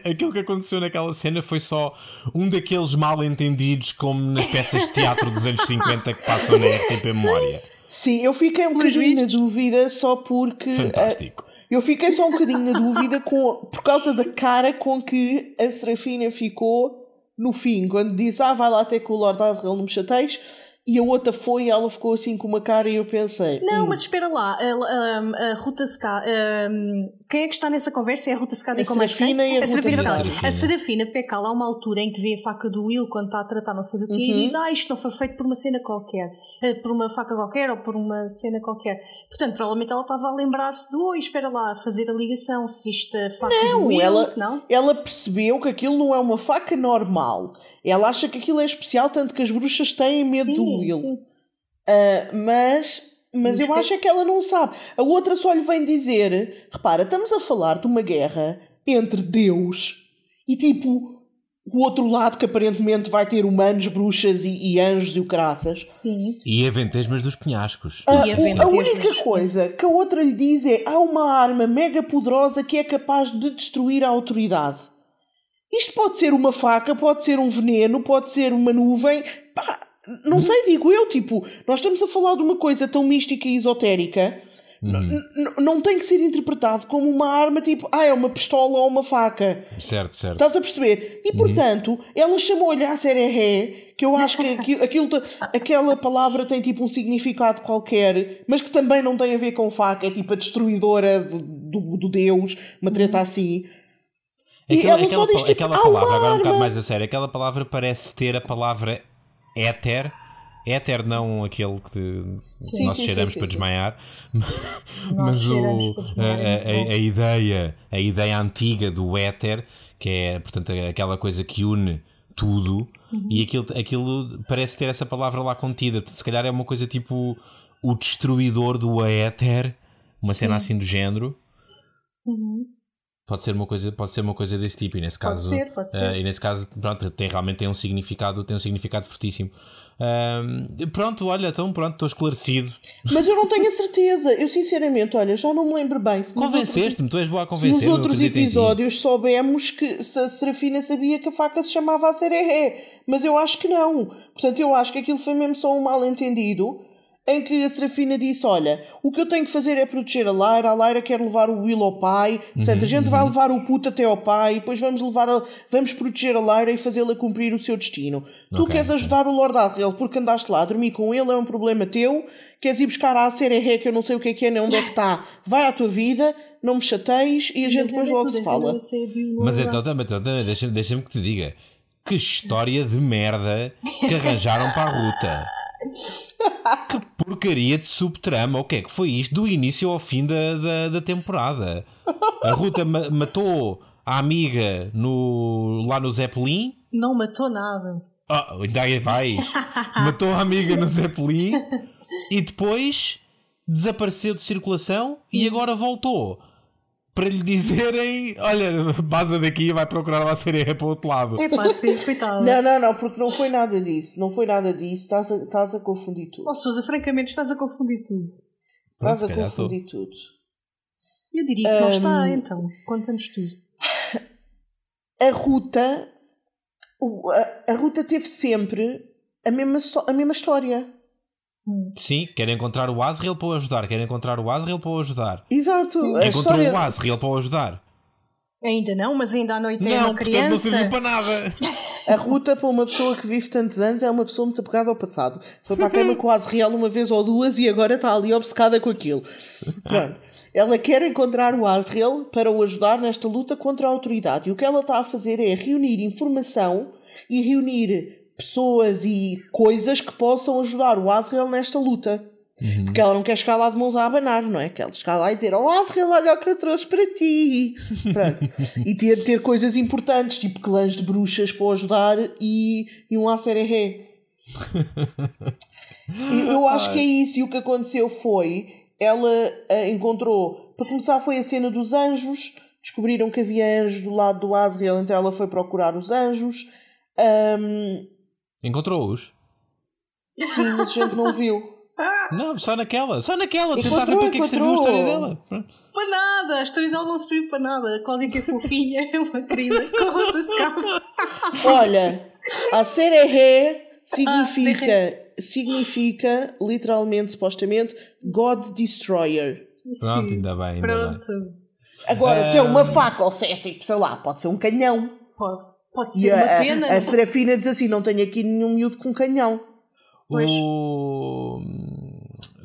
aquilo que aconteceu naquela cena foi só um daqueles mal entendidos como nas peças de teatro dos anos 50 que passam na RTP Memória. Sim, eu fiquei um bocadinho na dúvida só porque. Fantástico. ah, eu fiquei só um bocadinho na dúvida com, por causa da cara com que a Serafina ficou no fim, quando disse: Ah, vai lá até com o Lord Asriel, não me chateis. E a outra foi e ela ficou assim com uma cara e eu pensei. Não, "Hum, mas espera lá, a, a, a Ruta Ska, um, quem é que está nessa conversa? É a Ruta Ska A e com mais quem? Serafina e a Ruta Serafina. Pecala. A Serafina Pecala há uma altura em que vê a faca do Will quando está a tratar não sei do quê Uhum. e diz, ah, isto não foi feito por uma cena qualquer, eh, por uma faca qualquer ou por uma cena qualquer. Portanto, provavelmente ela estava a lembrar-se de, oi, espera lá, fazer a ligação, se isto é faca do Não, Will, ela, não? ela percebeu que aquilo não é uma faca normal. Ela acha que aquilo é especial, tanto que as bruxas têm medo sim, do Will. sim. Ah, mas mas eu acho é que ela não sabe. A outra só lhe vem dizer: repara, estamos a falar de uma guerra entre Deus e tipo o outro lado que aparentemente vai ter humanos, bruxas e, e anjos e o caraças. Sim. E aventesmas dos penhascos. Ah, E a única coisa que a outra lhe diz é: há uma arma mega poderosa que é capaz de destruir a autoridade. Isto pode ser uma faca, pode ser um veneno, pode ser uma nuvem. Pá, não sei, digo eu, tipo, nós estamos a falar de uma coisa tão mística e esotérica N- Não tem que ser interpretado como uma arma tipo, ah, é uma pistola ou uma faca. Certo, certo. Estás a perceber? E portanto, ela chamou-lhe a sereré, que eu acho que aquilo, aquilo aquela palavra tem tipo um significado qualquer, mas que também não tem a ver com faca, é tipo a destruidora do, do, do Deus, uma treta assim. Aquela, ela aquela, diz, tipo, aquela "Há uma palavra, agora um bocado arma." mais a sério, aquela palavra parece ter a palavra éter. Éter não aquele que Sim, nós sim, cheiramos sim, para desmaiar, mas o, a, é a- a ideia, a ideia antiga do éter, que é portanto aquela coisa que une tudo, Uhum. e aquilo, aquilo parece ter essa palavra lá contida. Se calhar é uma coisa tipo o destruidor do éter, uma cena assim do género. Uhum. Pode ser uma coisa, pode ser uma coisa desse tipo e nesse Pode caso, ser, pode ser. eh, e nesse caso, pronto, tem realmente tem um significado, tem um significado fortíssimo. Ahm, pronto, olha, então pronto, estou esclarecido. Mas eu não tenho a certeza. Eu sinceramente, olha, já não me lembro bem. Convenceste-me, tu és boa a Se convencer. nos outros episódios soubemos que se a Serafina sabia que a faca se chamava a sereré, mas eu acho que não. Portanto, eu acho que aquilo foi mesmo só um mal-entendido em que a Serafina disse: Olha, o que eu tenho que fazer é proteger a Lyra, a Lyra quer levar o Will ao pai, portanto, Uhum, a gente vai levar o puto até ao pai, depois vamos levar a- vamos proteger a Lyra e fazê-la cumprir o seu destino. Tu Ok, queres ok. ajudar o Lord Asriel porque andaste lá a dormir com ele, é um problema teu. Queres ir buscar a sereré, que eu não sei o que é que é, nem onde é que está. Vai à tua vida, não me chateies e a gente depois logo se fala. Mas então, também, então, também, deixa-me deixa que te diga. Que história de merda que arranjaram para a ruta. Que porcaria de subtrama. O que é que foi isto do início ao fim da, da, da temporada? A ruta ma- matou a amiga no, lá no Zeppelin. Não matou nada. Ah, ainda aí vais. Matou a amiga no Zeppelin e depois desapareceu de circulação e agora voltou. Para lhe dizerem: Olha, baza daqui e vai procurar lá sereia para o outro lado. É pá, sim, coitada. Não, não, não, porque não foi nada disso. Não foi nada disso. Estás a, estás a confundir tudo. Oh, Sousa, francamente, estás a confundir tudo. Pronto, Estás a confundir tudo. Eu diria que não está, então. Conta-nos tudo. A ruta. A, a ruta teve sempre a mesma, a mesma história. Sim, quer encontrar o Asriel para o ajudar. Quer encontrar o Asriel para o ajudar. Exato. Encontrou história. o Asriel para o ajudar. Ainda não, mas ainda à noite é não, uma portanto não criança. serviu para nada. A ruta para uma pessoa que vive tantos anos é uma pessoa muito apegada ao passado. Foi para a cama com a Asriel uma vez ou duas e agora está ali obcecada com aquilo. Pronto. Ela quer encontrar o Asriel para o ajudar nesta luta contra a autoridade. E o que ela está a fazer é reunir informação e reunir pessoas e coisas que possam ajudar o Asriel nesta luta. Porque ela não quer chegar lá de mãos a abanar, não é? Quer chegar lá e dizer: Oh, Asriel, olha o que eu trouxe para ti. Pronto. e ter, ter coisas importantes, tipo clãs de bruxas para ajudar e, e um acereré. E eu acho que é isso. E o que aconteceu foi: ela encontrou, para começar, foi a cena dos anjos. Descobriram que havia anjos do lado do Asriel, então ela foi procurar os anjos. Ahm, Encontrou-os? sim, mas a gente não viu. Não, só naquela. Só naquela. Tentar ver para que é que serviu a encontrou. história dela. Para nada, a história dela não serviu para nada. A Cláudia que é fofinha, é uma querida. Cabo. Olha, a sereré Ah, significa, significa, literalmente, supostamente, God Destroyer. Pronto, ainda bem, ainda bem. Pronto. Agora, se é uma faca ou se é tipo, sei lá, pode ser um canhão. Pode. Pode E ser a, uma a- pena. a Serafina diz assim: não tenho aqui nenhum miúdo com canhão. Pois. O...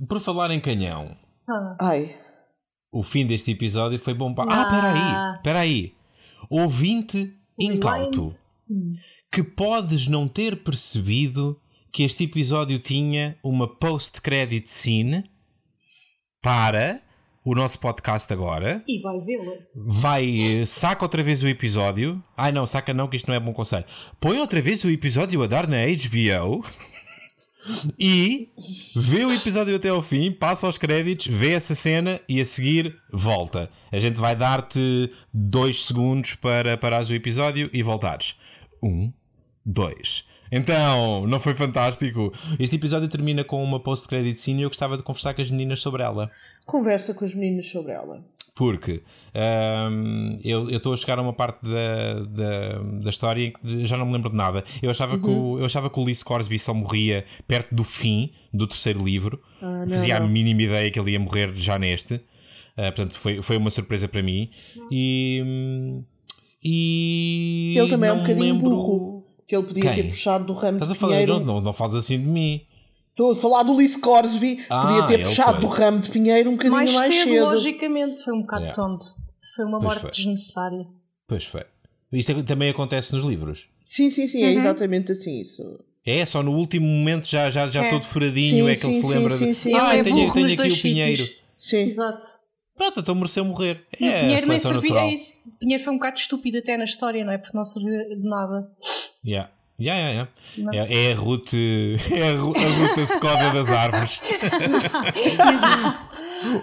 Por falar em canhão, Ah, Ai, o fim deste episódio foi bom para. Ah, Ah. espera aí, espera aí. Ouvinte incauto, Rewind. que podes não ter percebido que este episódio tinha uma post-credit scene para o nosso podcast agora. E vai vê-la. vai, eh, saca outra vez o episódio. Ai não, saca não, que isto não é bom conselho. Põe outra vez o episódio a dar na HBO e vê o episódio até ao fim, passa aos créditos, vê essa cena e a seguir volta. A gente vai dar-te dois segundos para parares o episódio e voltares. Um, dois. Então, não foi fantástico? Este episódio termina com uma post-credit scene e eu gostava de conversar com as meninas sobre ela. Conversa com as meninas sobre ela. Porque hum, eu estou a chegar a uma parte da, da, da história em que já não me lembro de nada. Eu achava, que, o, eu achava que o Lee só morria perto do fim do terceiro livro. Ah, não, Fazia a não. mínima ideia que ele ia morrer já neste. Uh, portanto, foi, foi uma surpresa para mim. E. hum, E. Ele também é um bocadinho lembro- burro. Que ele podia Quem? ter puxado do ramo Estás a de falar? Não, não, não fales assim de mim. Estou a falar do Lice Corsby. Ah, podia ter ele puxado foi. do ramo de pinheiro um bocadinho Mais, mais, cedo, cedo. logicamente. Foi um bocado Yeah. tonto. Foi uma Pois morte foi. desnecessária. Pois foi. Isto é- também acontece nos livros. Sim, sim, sim, é exatamente assim isso. É, só no último momento já, já, já É. todo furadinho Sim, é que ele sim, se sim, lembra sim, de. sim. Ah, Ele é tenho, burro tenho aqui dois o pinheiro. sítios. Sim. Exato. Pronto, então mereceu morrer. O É, a Pinheiro nem servia. natural. É isso. O Pinheiro foi um bocado estúpido até na história, não é? Porque não serviu de nada. Yeah. Yeah, yeah, yeah. É, é a Ruth, é a, Ru- a Ruth a Skoda das árvores.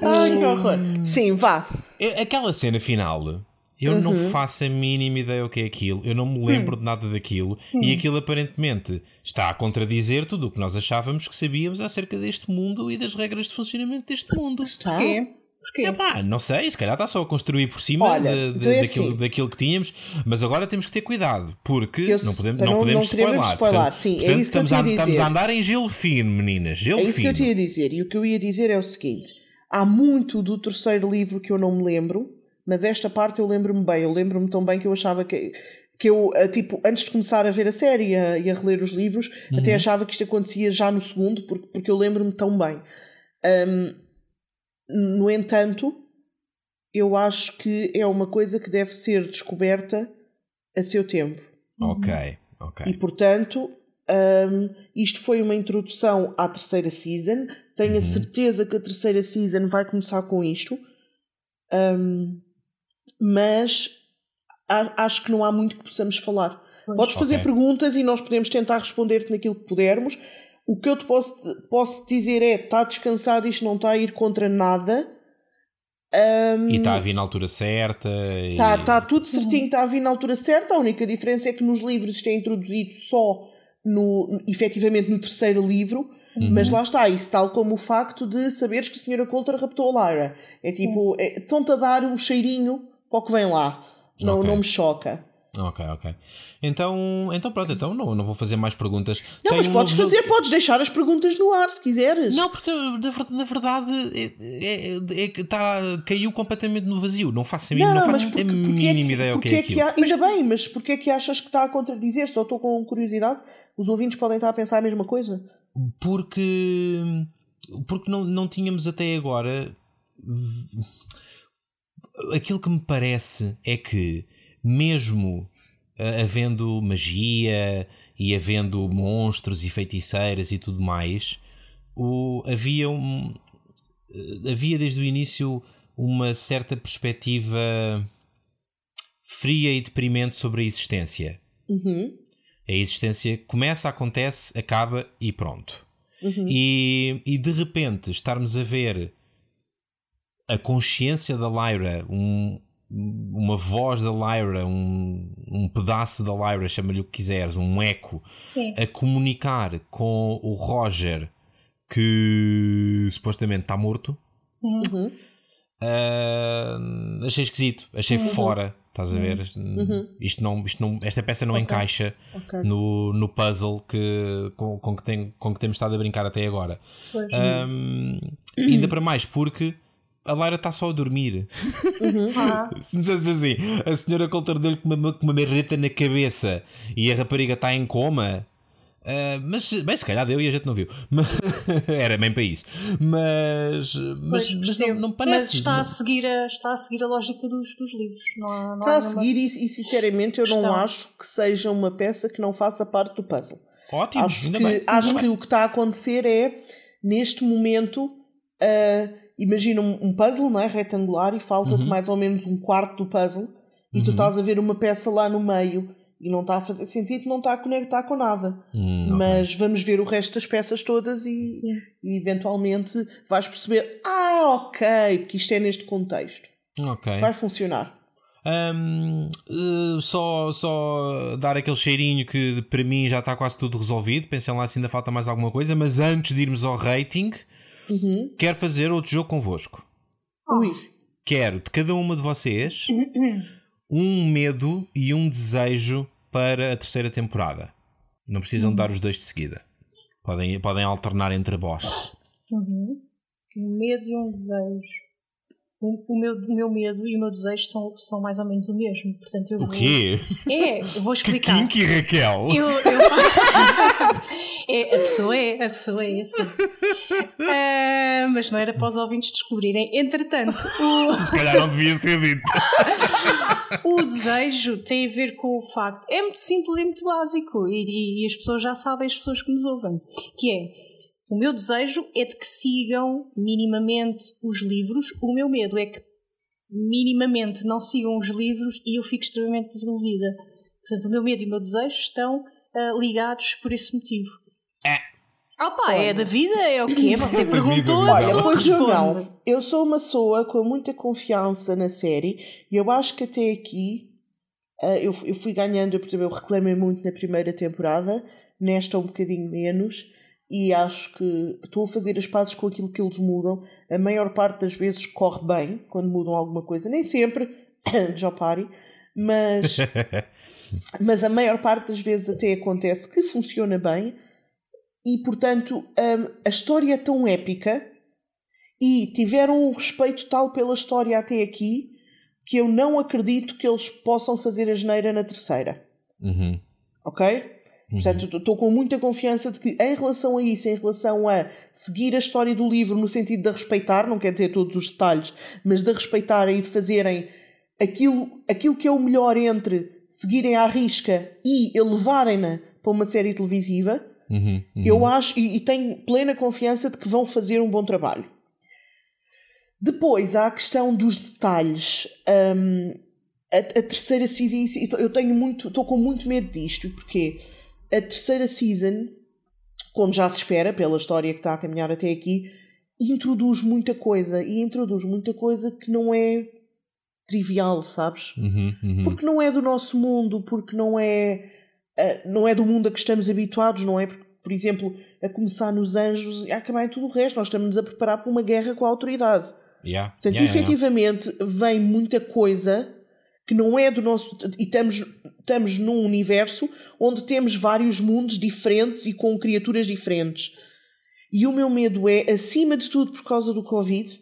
Ai, que horror. Sim, vá. É- Aquela cena final, eu não Uhum. faço a mínima ideia o que é aquilo, eu não me lembro de nada daquilo, e Hum. aquilo aparentemente está a contradizer tudo o que nós achávamos que sabíamos acerca deste mundo e das regras de funcionamento deste mundo. Está. Porquê? Porquê? Epá, não sei, se calhar está só a construir por cima Olha, de- de- então é daquilo, assim. daquilo que tínhamos, mas agora temos que ter cuidado, porque Eu- não podemos, não não- podemos spoiler. spoiler, Portanto, sim, é portanto, isso que eu estamos, te ia a, estamos a andar em gelo fino, meninas, gelo É isso que fino. eu te ia dizer. E o que eu ia dizer é o seguinte: há muito do terceiro livro que eu não me lembro, mas esta parte eu lembro-me bem. Eu lembro-me tão bem que eu achava que. Que eu, ah, tipo, antes de começar a ver a série e a, e a reler os livros, até achava que isto acontecia já no segundo, porque, porque eu lembro-me tão bem. Ahm, no entanto, eu acho que é uma coisa que deve ser descoberta a seu tempo. Ok, ok. E portanto, hum, isto foi uma introdução à terceira season. Tenho a certeza que a terceira season vai começar com isto. Hum, mas acho que não há muito que possamos falar. Pois. Podes fazer Ok. perguntas e nós podemos tentar responder-te naquilo que pudermos. O que eu te posso, posso dizer é: está descansado, isto não está a ir contra nada. Hum, E está a vir na altura certa. e- Está tá tudo certinho, está a vir na altura certa. A única diferença é que nos livros isto é introduzido só no, efetivamente no terceiro livro. Mas lá está, isso tal como o facto de saberes que a senhora Coulter raptou a Lyra. É tipo, é, estão-te a dar um cheirinho para o que vem lá. Não, Ok. não me choca. Ok, ok. Então, então pronto, então não, não vou fazer mais perguntas. Não, Tenho mas um podes novo fazer, podes deixar as perguntas no ar se quiseres. Não, porque na ver- na verdade é, é- é que tá, caiu completamente no vazio. Não faço a mínima, não, faço porque, a porque mínima é que, ideia o que porque é é que aquilo. há, ainda bem, mas porquê é que achas que está a contradizer? Só estou com curiosidade. Os ouvintes podem estar a pensar a mesma coisa. Porque, porque não, não tínhamos até agora. Aquilo que me parece é que, mesmo ah, havendo magia e havendo monstros e feiticeiras e tudo mais, o, havia, um, eh, havia desde o início uma certa perspectiva fria e deprimente sobre a existência. Uhum. A existência começa, acontece, acaba e pronto. Uhum. E, e de repente estarmos a ver a consciência da Lyra, um- uma voz da Lyra, um, um pedaço da Lyra, chama-lhe o que quiseres, um eco, Sim. a comunicar com o Roger que supostamente está morto. Uhum. Ah, achei esquisito, achei fora. Estás a ver? Uhum. Isto não, isto não, esta peça não encaixa Ok. no, no puzzle que, com, com, que tem, com que temos estado a brincar até agora. Ahm, ainda para mais, porque a Lyra está só a dormir. Ah, Se me dissesse assim, a senhora Coulter deu-lhe com uma, com uma marreta na cabeça e a rapariga está em coma. ah, mas, bem, se calhar deu e a gente não viu. Mas- Era bem para isso. Mas, mas, pois, mas não, não parece. Mas está a seguir a, está a, seguir a lógica dos, dos livros. Não há, não Está há a seguir e, e sinceramente eu não questão. acho que seja uma peça que não faça parte do puzzle. Ótimo, acho ainda que, bem. acho ainda que bem. o que está a acontecer é, neste momento, ah, imagina um, um puzzle não é, retangular e falta-te Uhum. mais ou menos um quarto do puzzle e tu estás a ver uma peça lá no meio e não está a fazer sentido, não está a conectar com nada. Hum. Mas vamos ver o resto das peças todas e, e eventualmente vais perceber: ah, ok, porque isto é neste contexto. Ok. Vai funcionar. Hum, eh, só, só dar aquele cheirinho que para mim já está quase tudo resolvido. Pensem lá se ainda falta mais alguma coisa. Mas antes de irmos ao rating, Uhum. quero fazer outro jogo convosco. Ui. Quero de cada uma de vocês um medo e um desejo para a terceira temporada. Não precisam dar os dois de seguida. Podem, podem alternar entre vós. Uhum. Um medo e um desejo. O, o, meu, o meu medo e o meu desejo são, são mais ou menos o mesmo. Portanto, eu o vou... quê? É, eu vou explicar. Que kinky, Raquel! Eu, eu... é, a pessoa é, a pessoa é essa. Uh, mas não era para os ouvintes descobrirem. Entretanto, o... se calhar não devias ter dito. o desejo tem a ver com o facto. É muito simples e muito básico. E, e, e as pessoas já sabem, as pessoas que nos ouvem. Que é o meu desejo é de que sigam minimamente os livros. O meu medo é que minimamente não sigam os livros e eu fico extremamente desiludida. Portanto, o meu medo e o meu desejo estão uh, ligados por esse motivo. É. Opa, é da vida, é o quê? Você perguntou, Olha, eu pois eu respondo. não. Eu sou uma pessoa com muita confiança na série e eu acho que até aqui uh, eu, eu fui ganhando, por exemplo, eu reclamei muito na primeira temporada, nesta um bocadinho menos e acho que estou a fazer as pazes com aquilo que eles mudam. A maior parte das vezes corre bem quando mudam alguma coisa, nem sempre, já pare, mas, mas a maior parte das vezes até acontece que funciona bem e portanto um, a história é tão épica e tiveram um respeito tal pela história até aqui que eu não acredito que eles possam fazer a geneira na terceira. Uhum. Ok? Portanto, estou com muita confiança de que, em relação a isso, em relação a seguir a história do livro no sentido de respeitar, não quer dizer todos os detalhes, mas de respeitarem e de fazerem aquilo, aquilo que é o melhor entre seguirem à risca e elevarem-na para uma série televisiva, uhum, uhum. eu acho e, e, tenho plena confiança de que vão fazer um bom trabalho. Depois há a questão dos detalhes. Um, a, a, terceira season, eu tenho muito, estou com muito medo disto, porque a terceira season, como já se espera pela história que está a caminhar até aqui, introduz muita coisa e introduz muita coisa que não é trivial, sabes? Uhum, uhum. Porque não é do nosso mundo, porque não é uh, não é do mundo a que estamos habituados, não é? Porque, por exemplo, a começar nos Anjos e a acabar em tudo o resto, nós estamos a preparar para uma guerra com a autoridade. Yeah. Portanto, yeah, efetivamente, yeah. vem muita coisa que não é do nosso. E estamos, estamos num universo onde temos vários mundos diferentes e com criaturas diferentes. E o meu medo é, acima de tudo por causa do Covid,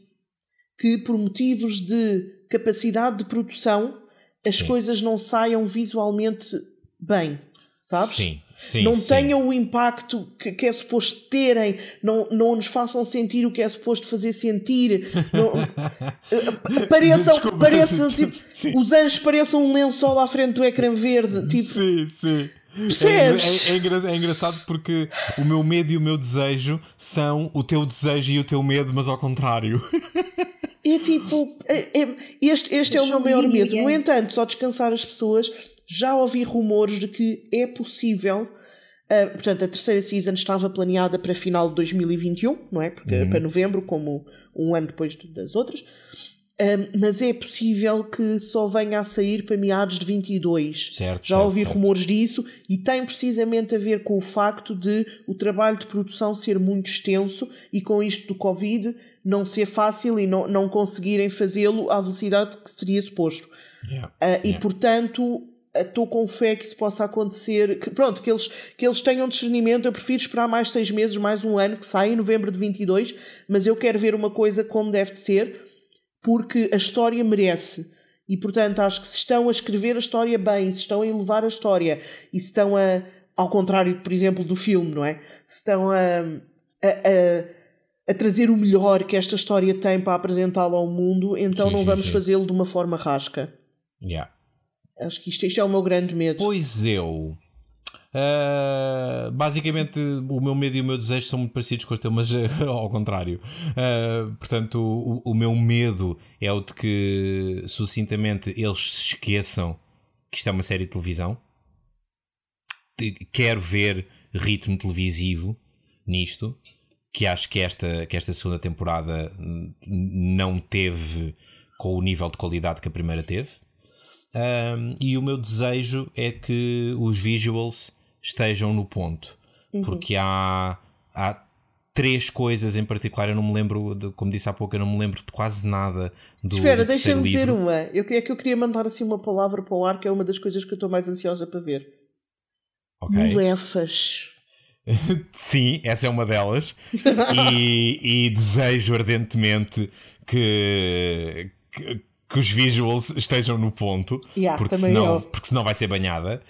que por motivos de capacidade de produção as Sim. coisas não saiam visualmente bem, sabes? Sim. Sim, não sim. tenham o impacto que, que é suposto terem, não, não nos façam sentir o que é suposto fazer sentir, não, pareçam, Desculpa. pareçam tipo, os anjos pareçam um lençol à frente do ecrã verde, tipo, Sim, sim. Percebes? É, é, é é engraçado porque o meu medo e o meu desejo são o teu desejo e o teu medo, mas ao contrário. é tipo, é- é- este, este é o meu maior medo. No entanto, só descansar as pessoas, já ouvi rumores de que é possível. ah, portanto, a terceira season estava planeada para final de 2021, não é? Porque Uhum. para novembro, como um ano depois de- das outras. Ah, mas é possível que só venha a sair para meados de 22. Certo, Já certo, ouvi certo. rumores disso e tem precisamente a ver com o facto de o trabalho de produção ser muito extenso e com isto do Covid não ser fácil e não, não conseguirem fazê-lo à velocidade que seria suposto. Yeah. Ah, e Yeah. portanto estou com fé que isso possa acontecer que, pronto, que eles, que eles tenham discernimento eu prefiro esperar mais seis meses, mais um ano que sai em novembro de 22, mas eu quero ver uma coisa como deve de ser porque a história merece e portanto acho que se estão a escrever a história bem, se estão a elevar a história e se estão a, ao contrário por exemplo do filme, não é? Se estão a, a, a, a trazer o melhor que esta história tem para apresentá-la ao mundo, então Sim, não sim, vamos fazê-lo de uma forma rasca. Yeah. Acho que isto, isto é o meu grande medo. Pois eu. ah, basicamente, o meu medo e o meu desejo são muito parecidos com os teus, mas ah, ao contrário. Ah, portanto, o, o meu medo é o de que, sucintamente, eles se esqueçam que isto é uma série de televisão. Te- Quero ver ritmo televisivo nisto. Que acho que esta, que esta segunda temporada não teve com o nível de qualidade que a primeira teve. Um, e o meu desejo é que os visuals estejam no ponto. Porque há, há três coisas em particular. Eu não me lembro, de- como disse há pouco, eu não me lembro de quase nada do. Espera, deixa-me dizer uma. Eu, é que eu queria mandar assim uma palavra para o ar, que é uma das coisas que eu estou mais ansiosa para ver. Ok. Molefas. Sim, essa é uma delas. e, e desejo ardentemente que, que, que, os visuals estejam no ponto, yeah, porque, senão, porque senão vai ser banhada.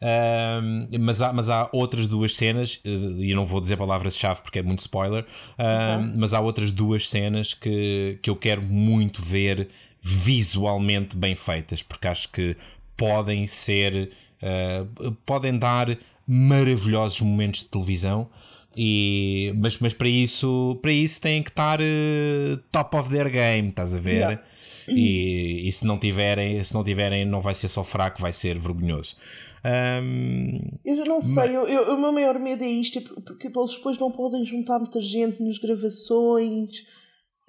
Uh, mas, há, mas há outras duas cenas, eh, e eu não vou dizer palavras-chave porque é muito spoiler, uh, mas há outras duas cenas que, que eu quero muito ver visualmente bem feitas, porque acho que podem ser, uh, podem dar maravilhosos momentos de televisão. E, mas, mas para isso para isso têm que estar uh, top of their game, estás a ver? Yeah. E, e, se não tiverem, se não tiverem, não vai ser só fraco, vai ser vergonhoso. Um, eu já não sei, mas... eu, o meu maior medo é isto, é porque eles depois não podem juntar muita gente nas gravações.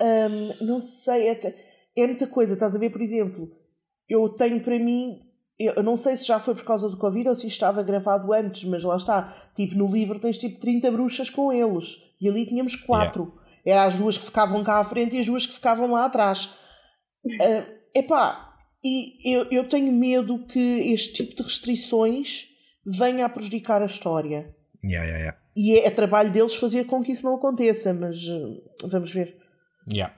Um, não sei, até, é muita coisa. Estás a ver, por exemplo, eu tenho para mim eu não sei se já foi por causa do Covid ou se estava gravado antes, mas lá está. Tipo, no livro tens tipo 30 bruxas com eles. E ali tínhamos quatro. Yeah. Eram as duas que ficavam cá à frente e as duas que ficavam lá atrás. Uh, epá, e eu, eu tenho medo que este tipo de restrições venha a prejudicar a história. Yeah, yeah, yeah. E é, é, trabalho deles fazer com que isso não aconteça, mas uh, vamos ver. Yeah.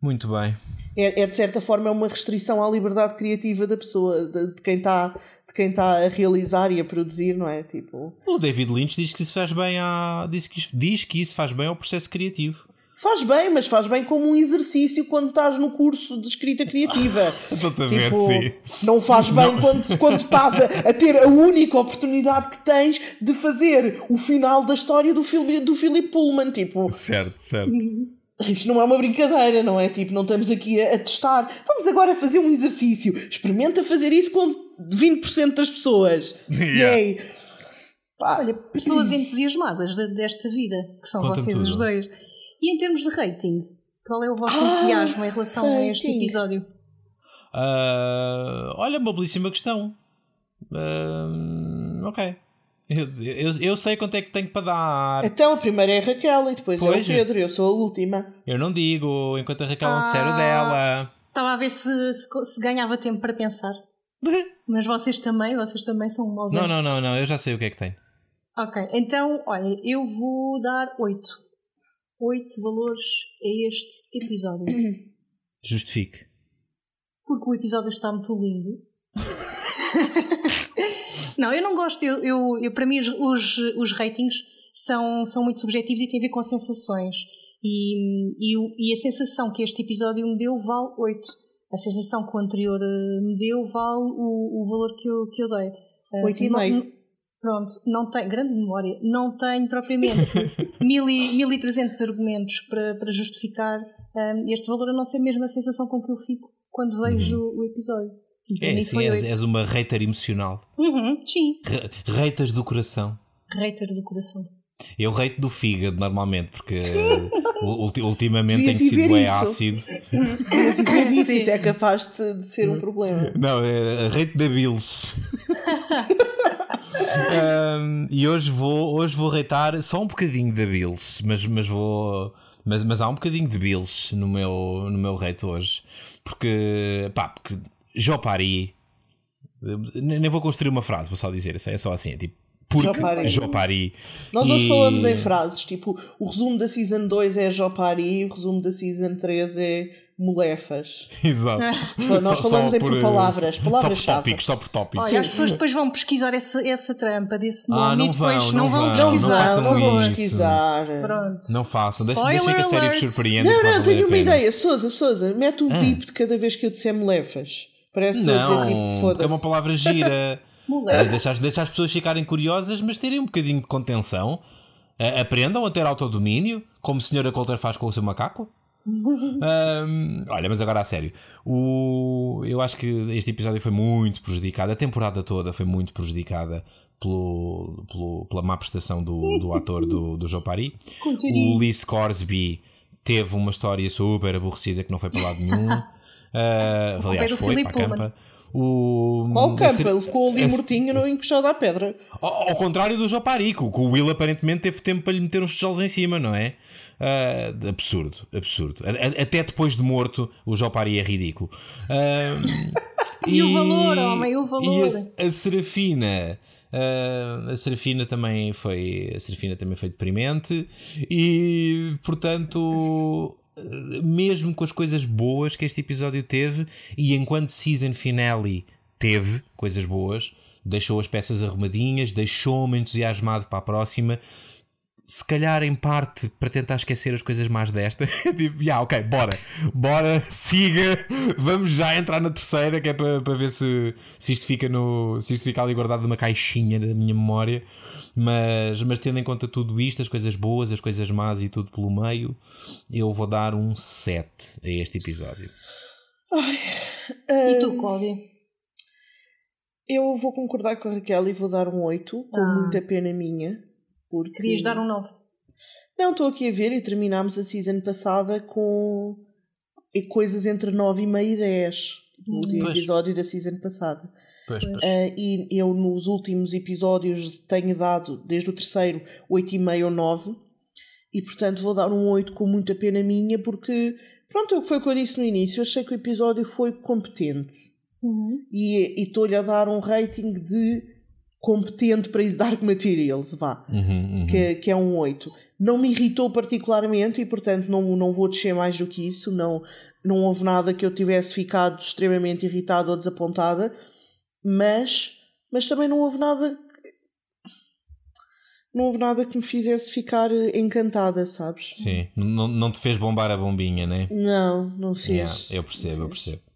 Muito bem é, é, de certa forma é uma restrição à liberdade criativa da pessoa, de, de quem está de quem está a realizar e a produzir, não é? Tipo... O David Lynch diz que isso faz bem a diz que, diz que isso faz bem ao processo criativo. Faz bem, mas faz bem como um exercício quando estás no curso de escrita criativa. Ver, tipo, sim. Não faz bem não. quando, quando estás a, a, ter a única oportunidade que tens de fazer o final da história do, do Philip Pullman. Tipo, certo, certo. Isto não é uma brincadeira, não é? Tipo, não estamos aqui a, a testar. Vamos agora fazer um exercício. Experimenta fazer isso com 20% das pessoas. Yeah. Yay! Olha, pessoas entusiasmadas de, desta vida, que são Conta vocês tudo. os dois. E em termos de rating, qual é o vosso ah, entusiasmo em relação rating. a este episódio? Uh, olha, uma belíssima questão. Uh, ok. Eu, eu, eu, sei quanto é que tenho para dar. Então a primeira é a Raquel e depois pois. é o Pedro. Eu sou a última. Eu não digo, enquanto a Raquel ah, não disser o dela. Estava a ver se, se, se, ganhava tempo para pensar. Mas vocês também, vocês também são maus. Não, não, não, não, eu já sei o que é que tem. Ok, então, olha, eu vou dar 8. 8 valores a este episódio. Justifique. Porque o episódio está muito lindo. Não, eu não gosto. Eu, eu, eu para mim, os, os ratings são, são muito subjetivos e têm a ver com sensações. E, e, e a sensação que este episódio me deu vale 8. A sensação que o anterior eh, me deu vale o, o valor que eu, que eu dei. 8,5. Pronto, não tenho, grande memória, não tenho propriamente 1300 argumentos para, para justificar um, este valor, a não ser mesmo a sensação com que eu fico quando vejo uhum. o episódio. É, sim, és, és, uma hater emocional. Uhum, sim. Reitas do coração. Hater do coração. Eu reito do fígado normalmente, porque ultimamente tem sido bem ácido. isso, isso é capaz de, de, ser um problema. Não, é reito da Bills. Um, e hoje vou, hoje vou reitar só um bocadinho da Bills, mas, mas vou. Mas, mas há um bocadinho de Bills no meu, no meu reito hoje. Porque, pá, porque Jopari. Nem vou construir uma frase, vou só dizer, é só assim, é tipo. Porque Jopari. Jopari. Nós hoje e... falamos em frases, tipo, o resumo da Season 2 é Jopari, o resumo da Season 3 é molefas. Exato. nós só, falamos só em por, palavras, palavras só por tópicos, só por tópicos. Olha, as pessoas depois vão pesquisar essa, essa trampa desse nome ah, não e depois vão, não, vão, não pesquisar. Não, vão pesquisar. Pronto. Não façam, deixem, deixem que a série vos surpreenda. Não, não, tenho uma ideia. Souza, Souza, mete o ah. bip de cada vez que eu disser molefas. Parece não, dizer tipo, foda-se. É uma palavra gira. deixar, deixar as pessoas ficarem curiosas, mas terem um bocadinho de contenção. aprendam a ter autodomínio, como a senhora Coulter faz com o seu macaco. Um, olha, mas agora a sério, o, eu acho que este episódio foi muito prejudicado. A temporada toda foi muito prejudicada pelo, pelo, pela má prestação do, do ator do, do Joe Pari. O Lee Scoresby teve uma história super aborrecida que não foi para lado nenhum. Uh, aliás, foi para a campa. O, Qual campa? Ser... Ele ficou ali esse... mortinho no encostado à pedra. Ao, ao contrário do Joparico, que o Will aparentemente teve tempo para lhe meter uns tijolos em cima, não é? Uh, absurdo, absurdo. A, até depois de morto, o Jopari é ridículo. Uh, e, e, o valor, homem, o valor. E a, a Serafina. Uh, a Serafina também foi a Serafina também foi deprimente e portanto mesmo com as coisas boas que este episódio teve e enquanto season finale teve coisas boas deixou as peças arrumadinhas deixou-me entusiasmado para a próxima se calhar em parte para tentar esquecer as coisas mais desta. tipo, yeah, ok, bora, bora, siga, vamos já entrar na terceira, que é para, para ver se, se isto fica no. se isto fica ali guardado numa caixinha da minha memória. Mas, mas tendo em conta tudo isto, as coisas boas, as coisas más e tudo pelo meio, eu vou dar um 7 a este episódio. Ai, um... E tu, Cláudia? Eu vou concordar com a Raquel e vou dar um 8, com ah. muita pena minha. Porque... Querias dar um 9? Não, estou aqui a ver e terminámos a season passada com coisas entre 9 e meio e 10. No último episódio da season passada. Pois, pois. Uh, e eu nos últimos episódios tenho dado, desde o terceiro, 8,5 ou 9. E portanto vou dar um 8 com muita pena minha, porque, pronto, foi o que eu disse no início. Eu achei que o episódio foi competente. Uhum. E estou-lhe a dar um rating de competente para isso Dark Materials, vá, uhum, uhum. Que, que é um 8. Não me irritou particularmente e, portanto, não, não vou descer mais do que isso. Não, não houve nada que eu tivesse ficado extremamente irritado ou desapontada, mas, mas também não houve nada. Não houve nada que me fizesse ficar encantada, sabes? Sim, não, não te fez bombar a bombinha, né? Não, não fez. Yeah, eu percebo, eu percebo.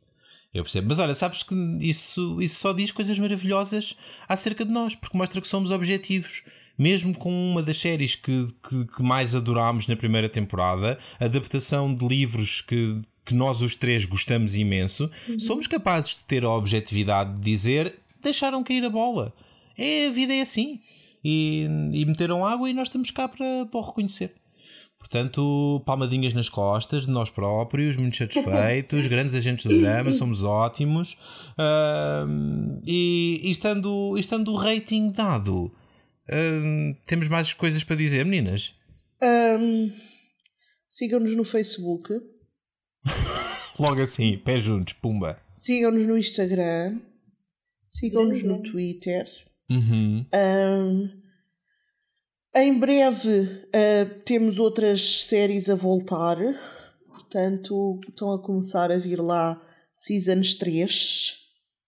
Eu percebo. Mas olha, sabes que isso, isso só diz coisas maravilhosas acerca de nós, porque mostra que somos objetivos. Mesmo com uma das séries que, que, que mais adorámos na primeira temporada, adaptação de livros que, que nós os três gostamos imenso, uhum. somos capazes de ter a objetividade de dizer deixaram cair a bola. É, a vida é assim. E, e meteram água e nós estamos cá para, para o reconhecer. Portanto, palmadinhas nas costas de nós próprios, muito satisfeitos, grandes agentes do drama, somos ótimos. Uh, e, e, estando, estando o rating dado, uh, temos mais coisas para dizer, meninas? Um, Sigam-nos no Facebook. Logo assim, pé juntos, pumba. Sigam-nos no Instagram. Sigam-nos no Twitter. Uhum. Um, em breve uh, temos outras séries a voltar, portanto estão a começar a vir lá seasons 3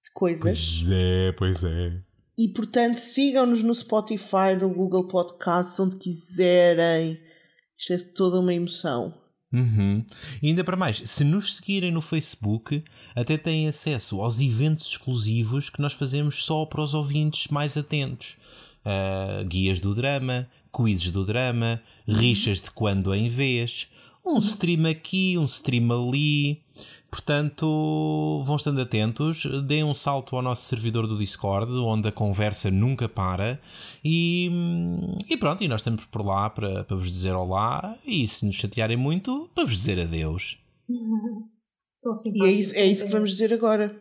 de coisas. Pois é, pois é. E portanto sigam-nos no Spotify, no Google Podcasts, onde quiserem. Isto é toda uma emoção. Uhum. E ainda para mais, se nos seguirem no Facebook, até têm acesso aos eventos exclusivos que nós fazemos só para os ouvintes mais atentos. Uh, guias do drama, quizzes do drama, rixas de quando em vez, um stream aqui, um stream ali. Portanto, vão estando atentos, deem um salto ao nosso servidor do Discord, onde a conversa nunca para. E, e pronto, e nós estamos por lá para, para vos dizer olá. E se nos chatearem muito, para vos dizer adeus. e é isso, é isso que vamos dizer agora.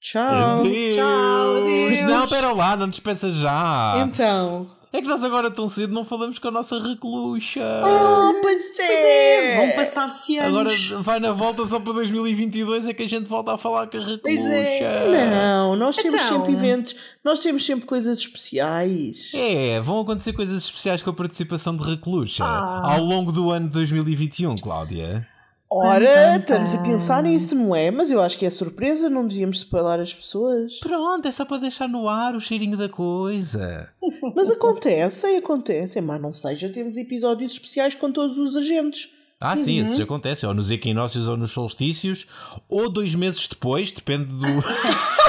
Tchau. Adeus. Tchau, adeus. Não, espera lá, não despeça já. Então. É que nós agora tão cedo não falamos com a nossa recluxa. Oh, pois é. Pois é, vão passar-se anos. Agora vai na volta só para 2022 é que a gente volta a falar com a recluxa. Pois é. Não, nós temos então. sempre eventos, nós temos sempre coisas especiais. É, vão acontecer coisas especiais com a participação de recluxa ah. ao longo do ano de 2021, Cláudia. Ora, estamos a pensar nisso, não é? Mas eu acho que é surpresa, não devíamos separar as pessoas. Pronto, é só para deixar no ar o cheirinho da coisa. Mas acontece, acontece. Mas não seja, temos episódios especiais com todos os agentes. Ah, uhum. sim, isso acontece. Ou nos equinócios ou nos solstícios, ou dois meses depois, depende do.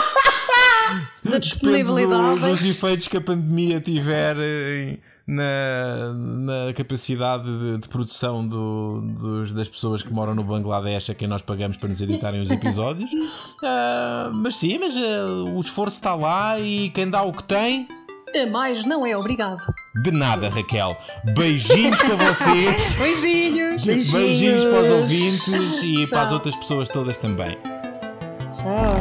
da disponibilidade. Do, dos efeitos que a pandemia tiver em na, na capacidade de, de produção do, dos, das pessoas que moram no Bangladesh a quem nós pagamos para nos editarem os episódios. Uh, mas sim, mas uh, o esforço está lá e quem dá o que tem. A mais não é obrigado. De nada, Raquel. Beijinhos para vocês. Beijinhos. Beijinhos. Beijinhos para os ouvintes e Tchau. para as outras pessoas todas também. Tchau.